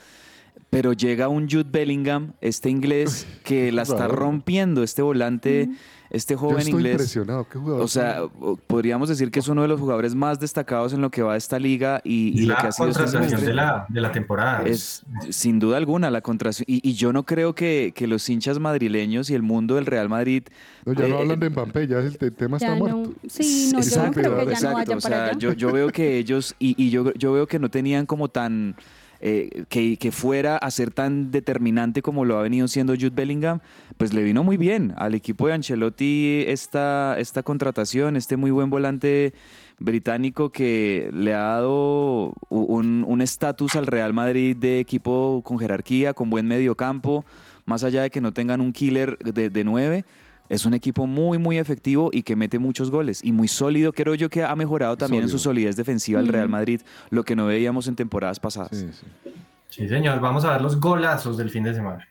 pero llega un Jude Bellingham, este inglés, que la está rompiendo, este volante, este Yo joven estoy inglés. impresionado. ¿Qué jugador? O sea, podríamos decir que es uno de los jugadores más destacados en lo que va de esta liga y, y lo que la ha sido este de la, de la temporada. Es sin duda alguna la contratación. Y, y yo no creo que, que los hinchas madrileños y el mundo del Real Madrid. No, ya no eh, hablan de Mbappé, ya el, te- tema está muerto. no, sí, no, yo no Exacto, creo que ya exacto. no vayan o para sea, allá. yo, yo veo que ellos, y, y yo, yo veo que no tenían como tan. Eh, que, que fuera a ser tan determinante como lo ha venido siendo Jude Bellingham, pues le vino muy bien al equipo de Ancelotti esta, esta contratación, este muy buen volante británico que le ha dado un estatus al Real Madrid de equipo con jerarquía, con buen mediocampo, más allá de que no tengan un killer de, de nueve. Es un equipo muy, muy efectivo y que mete muchos goles y muy sólido. Creo yo que ha mejorado también en su Sólido. solidez defensiva el Real Madrid, lo que no veíamos en temporadas pasadas. Sí, sí. Sí, señor. Vamos a ver los golazos del fin de semana.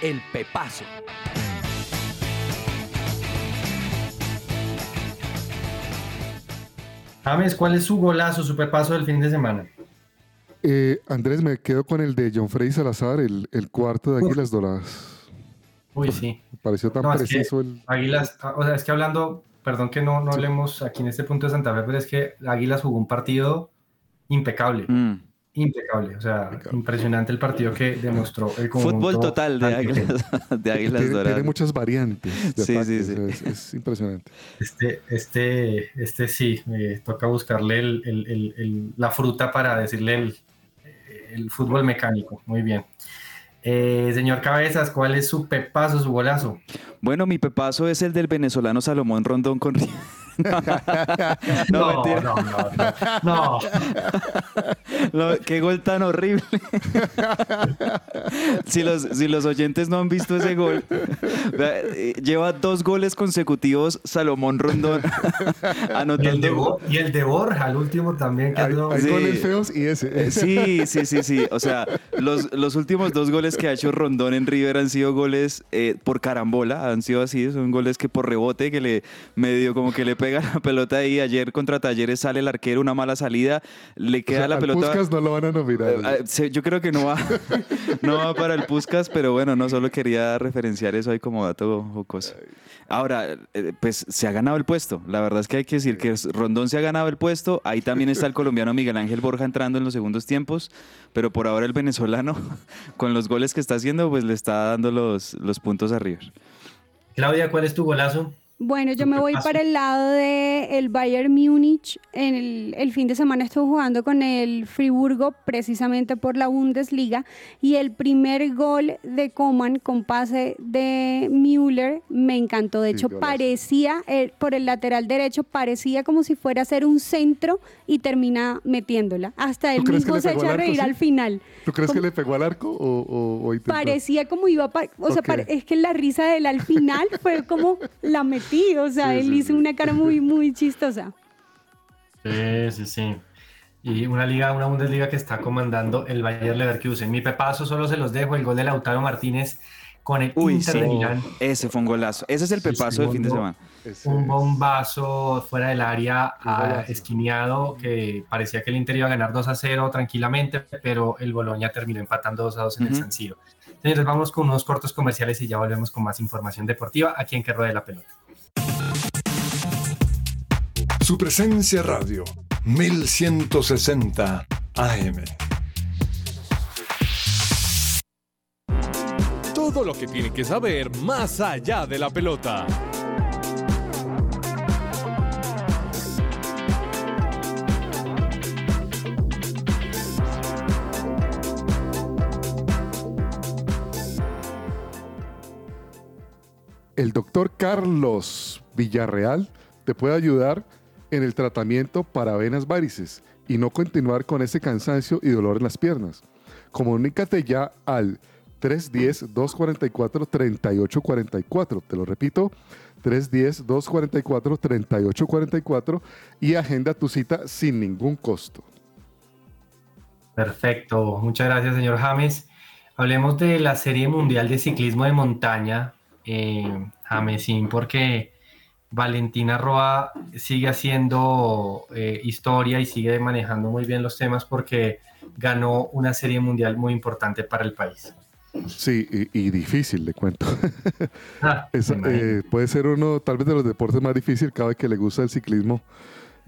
El Pepazo. James, ¿cuál es su golazo, su pepazo del fin de semana? Eh, Andrés, me quedo con el de John Freddy Salazar, el, el cuarto de Águilas Doradas. Uy, sí. Me pareció tan No, es que preciso el... Águilas, o sea, es que hablando, perdón que no, no hablemos aquí en este punto de Santa Fe, pero es que Águilas jugó un partido impecable, Mm. impecable, o sea, impresionante el partido que demostró el conjunto Fútbol total de. Águilas, de Águilas Tiene, Doradas. tiene muchas variantes. de Sí, ataque, sí, sí. Es, es impresionante. Este, este, este sí, me toca buscarle el- el- el- el- la fruta para decirle el, el fútbol mecánico. Muy bien. Eh, señor Cabezas, ¿cuál es su pepazo, su golazo? Bueno, mi pepazo es el del venezolano Salomón Rondón con... no, mentira. no, no, no, no. No, qué gol tan horrible. si, los, si los oyentes no han visto ese gol, lleva dos goles consecutivos Salomón Rondón Y el, de, anotando. Bo- y el de Borja, el último también. Que Hay, no- hay Sí. goles feos y ese. Eh, Sí, sí, sí, sí. O sea, los, los últimos dos goles que ha hecho Rondón en River han sido goles eh, por carambola, han sido así, son goles que por rebote, que le medio como que le pega la pelota ahí. Ayer contra Talleres sale el arquero, una mala salida, le O queda sea, la al pelota. Puskás no lo van a nominar. Eh, eh, yo creo que no va, no va para el Puskas, pero bueno, no solo quería referenciar eso ahí como dato jocoso. Ahora, eh, pues se ha ganado el puesto. La verdad es que hay que decir que Rondón se ha ganado el puesto. Ahí también está el colombiano Miguel Ángel Borja entrando en los segundos tiempos. Pero por ahora el venezolano, con los goles que está haciendo, pues le está dando los, los puntos arriba. Claudia, ¿cuál es tu golazo? Bueno, yo ¿Qué me voy pasa? para el lado de el Bayern Múnich. En el, el fin de semana estuve jugando con el Friburgo precisamente por la Bundesliga y el primer gol de Coman con pase de Müller me encantó. De Sí, hecho, golazo. parecía eh, por el lateral derecho parecía como si fuera a ser un centro y termina metiéndola. Hasta él que mismo se echa a reír sí? al final. ¿Tú crees que como- le pegó al arco o, o, o? Parecía como iba, pa- o sea, Ok. pare- es que la risa de él al final fue como la metí, o sea, Sí, él sí, hizo sí. una cara muy, muy chistosa. Sí, sí, sí. Y una liga, una Bundesliga que está comandando el Bayern Leverkusen. Mi pepazo solo se los dejo, el gol de Lautaro Martínez con el Uy, Inter sí. de Milán. Ese fue un golazo. Ese es el Sí, pepazo del fin de semana. Ese Un bombazo fuera del área, ah, golazo. esquineado, que parecía que el Inter iba a ganar 2 a 0 tranquilamente, pero el Boloña terminó empatando 2 a 2 en el. San Siro. Señores, vamos con unos cortos comerciales y ya volvemos con más información deportiva aquí en Que Ruede la Pelota. Su presencia radio, 1160 AM. Todo lo que tiene que saber más allá de la pelota. El doctor Carlos Villarreal te puede ayudar en el tratamiento para venas varices y no continuar con ese cansancio y dolor en las piernas. Comunícate ya al 310-244-3844. Te lo repito, 310-244-3844 y agenda tu cita sin ningún costo. Perfecto, muchas gracias, señor James. Hablemos de la Serie Mundial de Ciclismo de Montaña, eh, Jamesín, porque Valentina Roa sigue haciendo eh, historia y sigue manejando muy bien los temas porque ganó una serie mundial muy importante para el país. Sí, y, y difícil, le cuento. Ah, Es, eh, puede ser uno, tal vez, de los deportes más difíciles cada vez que le gusta el ciclismo,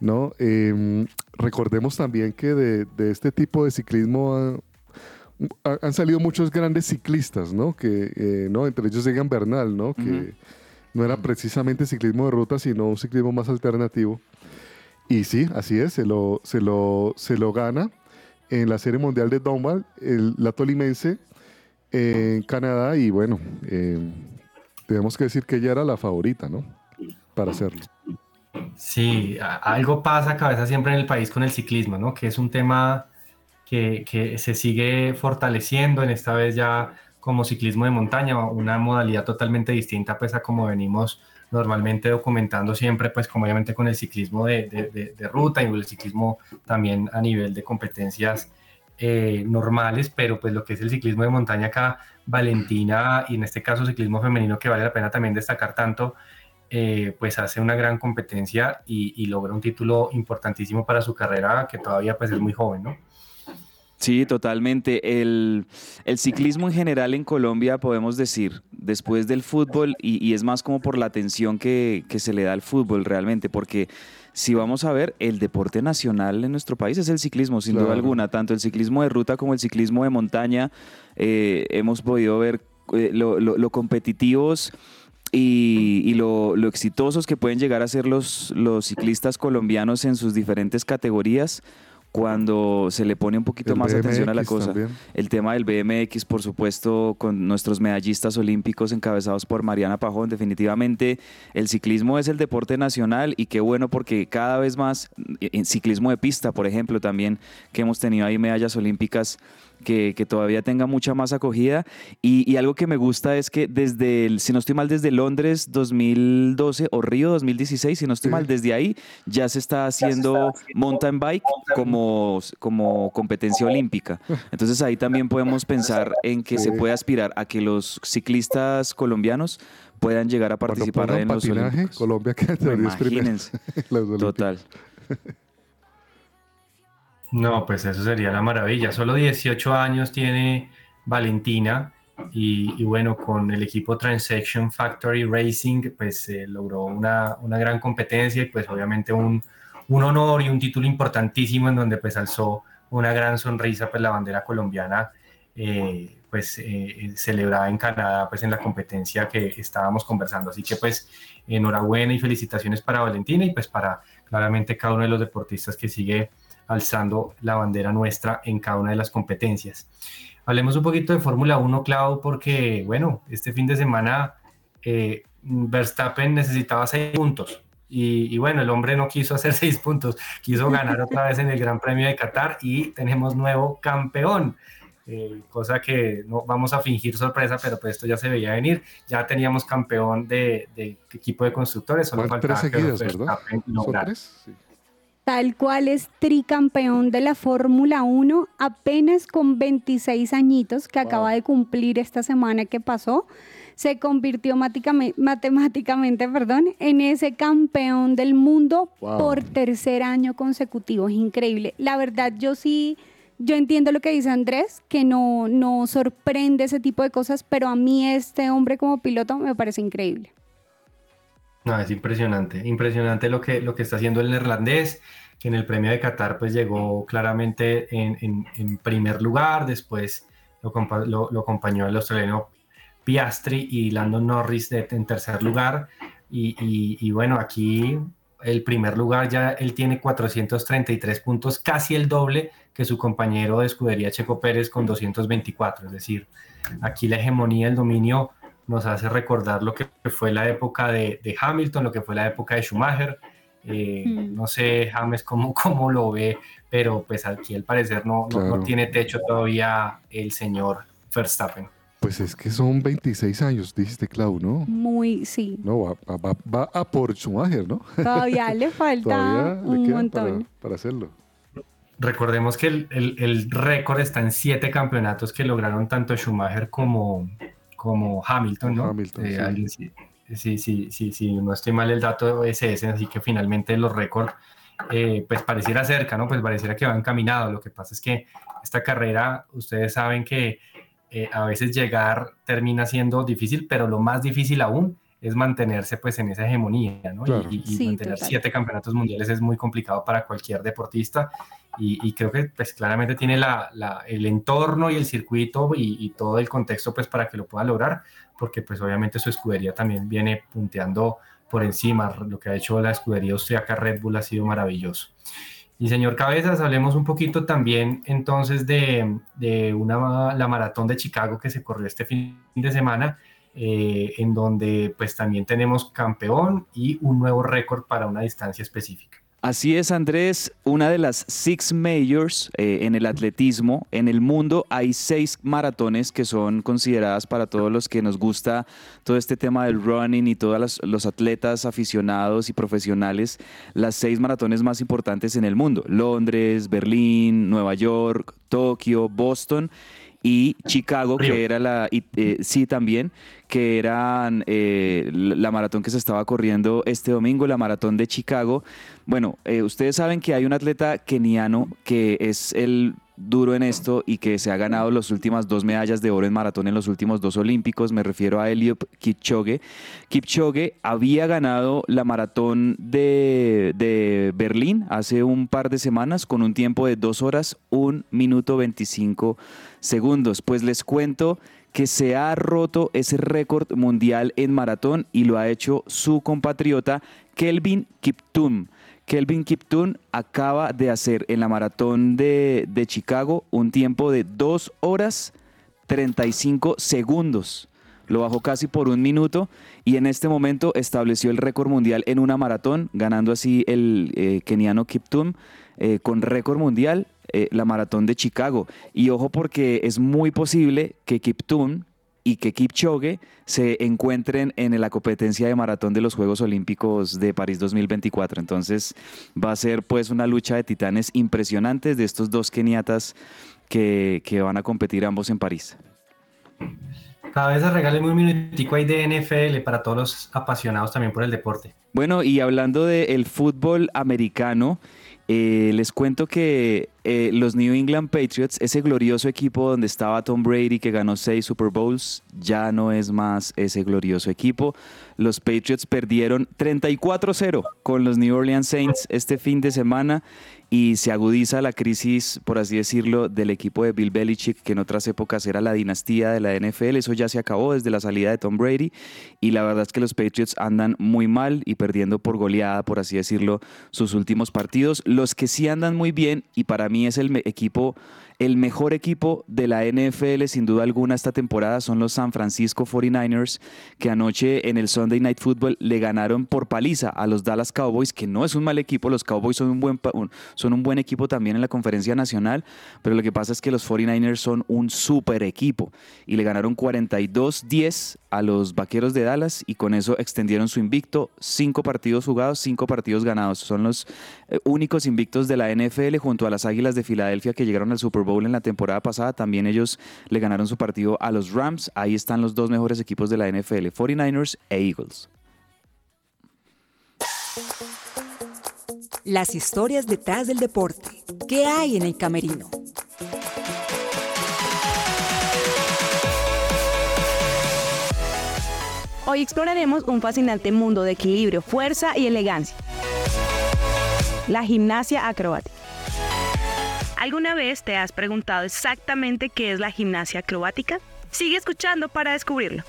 ¿no? Eh, recordemos también que de, de este tipo de ciclismo ha- ha- han salido muchos grandes ciclistas, ¿no? Que, eh, ¿no? Entre ellos Egan Bernal, ¿no? Que. No era precisamente ciclismo de ruta, sino un ciclismo más alternativo. Y sí, así es, se lo, se lo, se lo gana en la Serie Mundial de el, la tolimense en Canadá y bueno, eh, tenemos que decir que ella era la favorita, ¿no? Para hacerlo. Sí, a- algo pasa cabeza siempre en el país con el ciclismo, ¿no? Que es un tema que, que se sigue fortaleciendo en esta vez ya como ciclismo de montaña, una modalidad totalmente distinta pues a como venimos normalmente documentando siempre, pues como obviamente con el ciclismo de, ruta y el ciclismo también a nivel de competencias eh, normales, pero pues lo que es el ciclismo de montaña acá, Valentina y en este caso ciclismo femenino que vale la pena también destacar tanto, eh, pues hace una gran competencia y, y logra un título importantísimo para su carrera que todavía pues es muy joven, ¿no? Sí, totalmente. El, el ciclismo en general en Colombia, podemos decir, después del fútbol, y, y es más como por la atención que, que se le da al fútbol realmente, porque si vamos a ver, el deporte nacional en nuestro país es el ciclismo, sin duda alguna, tanto el ciclismo de ruta como el ciclismo de montaña. eh, hemos podido ver eh, lo, lo- lo competitivos y, y lo, lo exitosos que pueden llegar a ser los, los ciclistas colombianos en sus diferentes categorías cuando se le pone un poquito El más atención a la cosa. también. El tema del BMX, por supuesto, con nuestros medallistas olímpicos encabezados por Mariana Pajón. Definitivamente el ciclismo es el deporte nacional y qué bueno porque cada vez más, en ciclismo de pista, por ejemplo, también que hemos tenido ahí medallas olímpicas que, que todavía tenga mucha más acogida. Y, y algo que me gusta es que desde, el, si no estoy mal, desde Londres 2012 o Río 2016, si no estoy mal, desde ahí ya se está haciendo mountain bike como, como competencia olímpica. Entonces ahí también podemos pensar en que se puede aspirar a que los ciclistas colombianos puedan llegar a participar en los patinaje, olímpicos. Colombia queda entre los 10 primeros Imagínense. Total. No, pues eso sería la maravilla. Solo 18 años tiene Valentina y, bueno, con el equipo Transaction Factory Racing, pues eh, logró una, una gran competencia y pues obviamente un, un honor y un título importantísimo en donde pues alzó una gran sonrisa pues la bandera colombiana eh, pues eh, celebrada en Canadá pues en la competencia que estábamos conversando. Así que pues enhorabuena y felicitaciones para Valentina y pues para claramente cada uno de los deportistas que sigue alzando la bandera nuestra en cada una de las competencias. Hablemos un poquito de Fórmula 1, Clau, porque, bueno, este fin de semana eh, Verstappen necesitaba seis puntos. Y, y, bueno, el hombre no quiso hacer seis puntos, quiso ganar otra vez en el Gran Premio de Qatar y tenemos nuevo campeón. Eh, cosa que no vamos a fingir sorpresa, pero pues esto ya se veía venir. Ya teníamos campeón de, de equipo de constructores, solo faltaba que. Verstappen ¿Son lograra. tres? Sí. Tal cual es tricampeón de la Fórmula 1, apenas con 26 añitos, que acaba de cumplir esta semana que pasó, se convirtió máticame- matemáticamente perdón, en ese campeón del mundo Wow. por tercer año consecutivo. Es increíble. La verdad, yo sí, yo entiendo lo que dice Andrés, que no, no sorprende ese tipo de cosas, pero a mí este hombre como piloto me parece increíble. No, es impresionante, impresionante lo que, lo que está haciendo el neerlandés, que en el premio de Qatar pues llegó claramente en, primer lugar, después lo, lo- acompañó el australiano Piastri y Landon Norris en tercer lugar, y, y- y bueno, aquí el primer lugar ya él tiene 433 puntos, casi el doble que su compañero de escudería Checo Pérez con 224, es decir, aquí la hegemonía, el dominio nos hace recordar lo que fue la época de, de Hamilton, lo que fue la época de Schumacher. Eh, Mm. No sé, James, cómo, cómo lo ve, pero pues aquí al parecer no, no- no tiene techo todavía el señor Verstappen. Pues es que son 26 años, dijiste, Clau, ¿no? Muy, sí. No, va, va- va- va a por Schumacher, ¿no? Todavía le falta Todavía un montón. para, para hacerlo. Recordemos que el, el- el récord está en siete campeonatos que lograron tanto Schumacher como, como Hamilton, ¿no? Hamilton, Eh, sí. alguien sí- sí, sí, sí, sí, no estoy mal el dato es ese, así que finalmente los récords, eh, pues pareciera cerca, ¿no? Pues pareciera que van caminados. Lo que pasa es que esta carrera, ustedes saben que eh, a veces llegar termina siendo difícil, pero lo más difícil aún es mantenerse pues en esa hegemonía, ¿no? Claro. Y, y- y Sí, mantener total. siete campeonatos mundiales es muy complicado para cualquier deportista y, y creo que pues claramente tiene la, la- el entorno y el circuito y, y todo el contexto pues para que lo pueda lograr, porque pues obviamente su escudería también viene punteando por encima, lo que ha hecho la escudería austriaca Red Bull ha sido maravilloso. Y señor Cabezas, hablemos un poquito también entonces de, de una, la maratón de Chicago que se corrió este fin de semana, eh, en donde pues también tenemos campeón y un nuevo récord para una distancia específica. Así es, Andrés. Una de las Six Majors eh, en el atletismo. En el mundo hay seis maratones que son consideradas para todos los que nos gusta todo este tema del running y todos los, los atletas aficionados y profesionales. Las seis maratones más importantes en el mundo. Londres, Berlín, Nueva York, Tokio, Boston y Chicago, Río. que era la, y, eh, sí también, que eran eh, la la maratón que se estaba corriendo este domingo, la maratón de Chicago. Bueno, eh, ustedes saben que hay un atleta keniano que es el duro en esto y que se ha ganado las últimas dos medallas de oro en maratón en los últimos dos olímpicos. Me refiero a Eliud Kipchoge. Kipchoge había ganado la maratón de, de Berlín hace un par de semanas con un tiempo de dos horas, un minuto 25 segundos. Pues les cuento que se ha roto ese récord mundial en maratón y lo ha hecho su compatriota Kelvin Kiptum. Kelvin Kiptum acaba de hacer en la maratón de, de Chicago un tiempo de 2 horas 35 segundos. Lo bajó casi por un minuto y en este momento estableció el récord mundial en una maratón, ganando así el eh, keniano Kiptum eh, con récord mundial eh, la maratón de Chicago. Y ojo porque es muy posible que Kiptum y que Kipchoge se encuentren en la competencia de maratón de los Juegos Olímpicos de París 2024. Entonces va a ser pues una lucha de titanes impresionantes de estos dos keniatas que, que van a competir ambos en París. Cada vez regáleme un minutico ahí de NFL para todos los apasionados también por el deporte. Bueno, y hablando del fútbol americano, eh, les cuento que eh, los New England Patriots, ese glorioso equipo donde estaba Tom Brady que ganó seis Super Bowls, ya no es más ese glorioso equipo. Los Patriots perdieron 34-0 con los New Orleans Saints este fin de semana y se agudiza la crisis, por así decirlo, del equipo de Bill Belichick, que en otras épocas era la dinastía de la NFL. Eso ya se acabó desde la salida de Tom Brady y la verdad es que los Patriots andan muy mal y perdiendo por goleada, por así decirlo, sus últimos partidos. Los que sí andan muy bien y para mí es el equipo el mejor equipo de la NFL, sin duda alguna, esta temporada son los San Francisco 49ers, que anoche en el Sunday Night Football le ganaron por paliza a los Dallas Cowboys, que no es un mal equipo, los Cowboys son un buen, son un buen equipo también en la conferencia nacional, pero lo que pasa es que los 49ers son un super equipo y le ganaron 42-10 a los Vaqueros de Dallas y con eso extendieron su invicto, cinco partidos jugados, cinco partidos ganados. Son los eh, únicos invictos de la NFL junto a las Águilas de Filadelfia que llegaron al Super Bowl en la temporada pasada. También ellos le ganaron su partido a los Rams. Ahí están los dos mejores equipos de la NFL, 49ers e Eagles. Las historias detrás del deporte. ¿Qué hay en el camerino? Hoy exploraremos un fascinante mundo de equilibrio, fuerza y elegancia. La gimnasia acrobática. ¿Alguna vez te has preguntado exactamente qué es la gimnasia acrobática? Sigue escuchando para descubrirlo.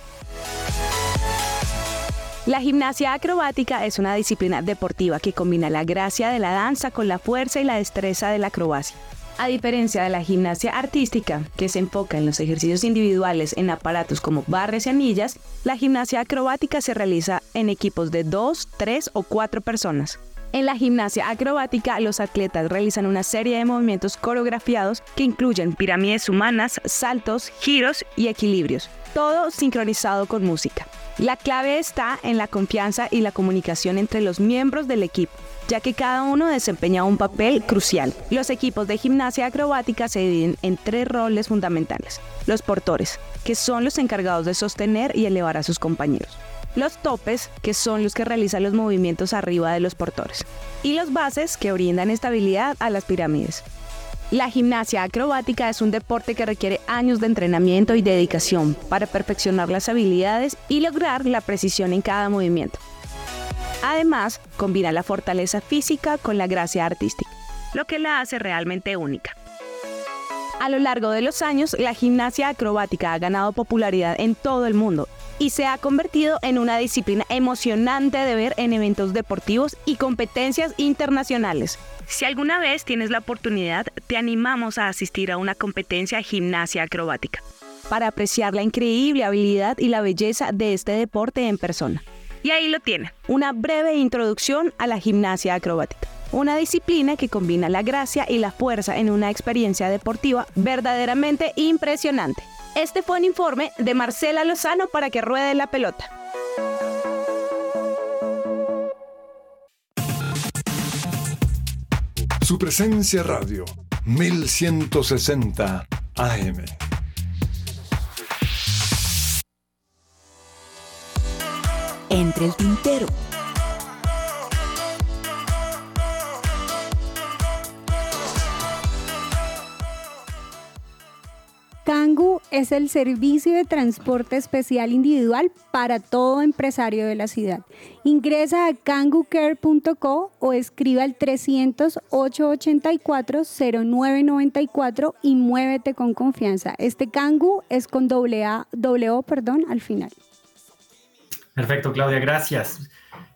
La gimnasia acrobática es una disciplina deportiva que combina la gracia de la danza con la fuerza y la destreza de la acrobacia. A diferencia de la gimnasia artística, que se enfoca en los ejercicios individuales en aparatos como barras y anillas, la gimnasia acrobática se realiza en equipos de dos, tres o cuatro personas. En la gimnasia acrobática, los atletas realizan una serie de movimientos coreografiados que incluyen pirámides humanas, saltos, giros y equilibrios, todo sincronizado con música. La clave está en la confianza y la comunicación entre los miembros del equipo, ya que cada uno desempeña un papel crucial. Los equipos de gimnasia acrobática se dividen en tres roles fundamentales. Los portores, que son los encargados de sostener y elevar a sus compañeros. Los topes, que son los que realizan los movimientos arriba de los portores, y los bases, que brindan estabilidad a las pirámides. La gimnasia acrobática es un deporte que requiere años de entrenamiento y dedicación para perfeccionar las habilidades y lograr la precisión en cada movimiento. Además, combina la fortaleza física con la gracia artística, lo que la hace realmente única. A lo largo de los años, la gimnasia acrobática ha ganado popularidad en todo el mundo y se ha convertido en una disciplina emocionante de ver en eventos deportivos y competencias internacionales. Si alguna vez tienes la oportunidad, te animamos a asistir a una competencia de gimnasia acrobática para apreciar la increíble habilidad y la belleza de este deporte en persona. Y ahí lo tiene, una breve introducción a la gimnasia acrobática, una disciplina que combina la gracia y la fuerza en una experiencia deportiva verdaderamente impresionante. Este fue un informe de Marcela Lozano para que ruede la pelota. Su presencia radio, 1160 AM. Entre el tintero. Kangu es el servicio de transporte especial individual para todo empresario de la ciudad. Ingresa a kangucare.co o escriba al 300-884-0994 y muévete con confianza. Este Kangu es con doble A, O, perdón, al final. Perfecto, Claudia, gracias.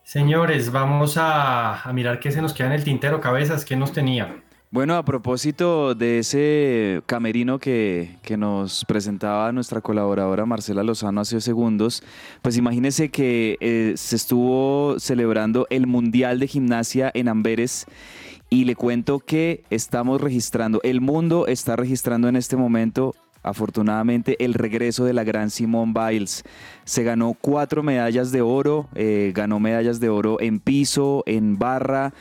Señores, vamos a, a mirar qué se nos queda en el tintero, cabezas, qué nos tenía. Bueno, a propósito de ese camerino que, que nos presentaba nuestra colaboradora Marcela Lozano hace segundos, pues imagínense que eh, se estuvo celebrando el Mundial de Gimnasia en Amberes y le cuento que estamos registrando, el mundo está registrando en este momento afortunadamente el regreso de la gran Simone Biles. Se ganó cuatro medallas de oro, eh, ganó medallas de oro en piso, en barra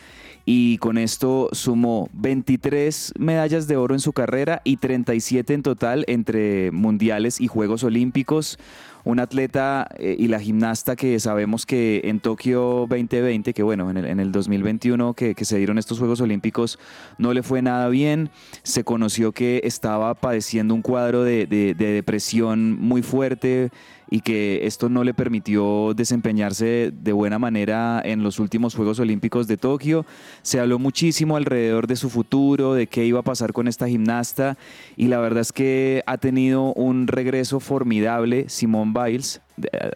y con esto sumó 23 medallas de oro en su carrera y 37 en total entre mundiales y Juegos Olímpicos. Un atleta eh, y la gimnasta que sabemos que en Tokio 2020, que bueno, en el, en el 2021 que, que se dieron estos Juegos Olímpicos, no le fue nada bien. Se conoció que estaba padeciendo un cuadro de, de- de depresión muy fuerte y que esto no le permitió desempeñarse de buena manera en los últimos Juegos Olímpicos de Tokio. Se habló muchísimo alrededor de su futuro, de qué iba a pasar con esta gimnasta y la verdad es que ha tenido un regreso formidable Simone Biles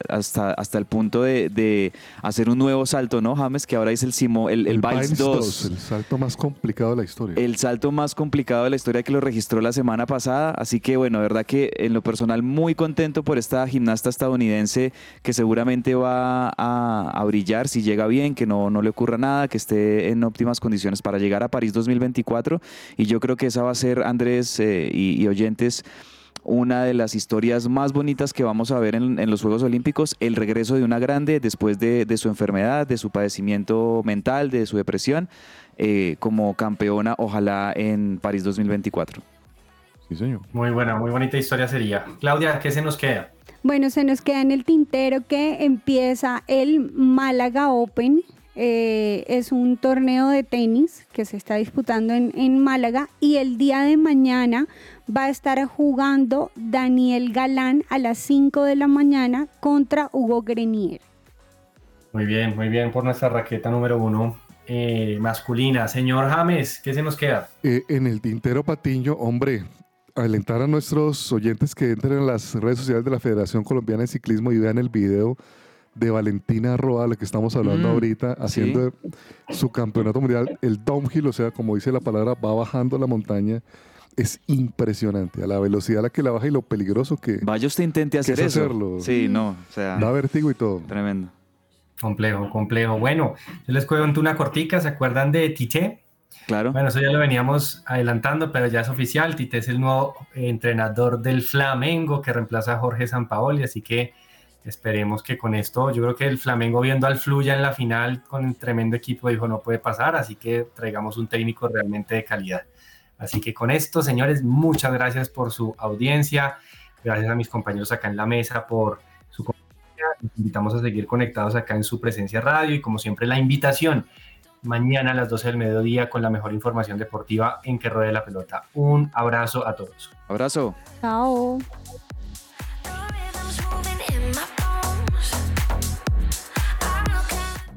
hasta, hasta el punto de, de hacer un nuevo salto, ¿no, James? Que ahora es el, Simo, el, el, Biles Biles 2. el salto más complicado de la historia. El salto más complicado de la historia que lo registró la semana pasada. Así que bueno, verdad que en lo personal muy contento por esta gimnasta estadounidense que seguramente va a, a brillar si llega bien, que no, no le ocurra nada, que esté en óptimas condiciones para llegar a París 2024. Y yo creo que esa va a ser, Andrés eh, y, y oyentes, una de las historias más bonitas que vamos a ver en, en los Juegos Olímpicos, el regreso de una grande después de, de su enfermedad, de su padecimiento mental, de su depresión, eh, como campeona, ojalá en París 2024. Sí, señor. Muy buena, muy bonita historia sería. Claudia, ¿qué se nos queda? Bueno, se nos queda en el tintero que empieza el Málaga Open. Eh, es un torneo de tenis que se está disputando en, en Málaga y el día de mañana va a estar jugando Daniel Galán a las 5 de la mañana contra Hugo Grenier. Muy bien, muy bien por nuestra raqueta número uno eh, masculina. Señor James, ¿qué se nos queda? Eh, en el tintero Patiño, hombre, alentar a nuestros oyentes que entren en las redes sociales de la Federación Colombiana de Ciclismo y vean el video de Valentina Roa, la que estamos hablando Mm, ahorita, sí. haciendo su campeonato mundial, el downhill, o sea, como dice la palabra, va bajando la montaña. Es impresionante a la velocidad a la que la baja y lo peligroso que Vaya usted intente hacer es eso. hacerlo. Sí, no, o sea, da vértigo y todo. tremendo. Complejo, complejo. Bueno, yo les cuento una cortica. ¿Se acuerdan de Tite? Claro. Bueno, eso ya lo veníamos adelantando, pero ya es oficial. Tite es el nuevo entrenador del Flamengo que reemplaza a Jorge Sampaoli, así que esperemos que con esto, yo creo que el Flamengo viendo al Fluya en la final con el tremendo equipo dijo no puede pasar, así que traigamos un técnico realmente de calidad. Así que con esto, señores, muchas gracias por su audiencia, gracias a mis compañeros acá en la mesa por su compañía Los invitamos a seguir conectados acá en su presencia radio y como siempre la invitación mañana a las 12 del mediodía con la mejor información deportiva en que ruede la pelota. Un abrazo a todos. Abrazo. Chao.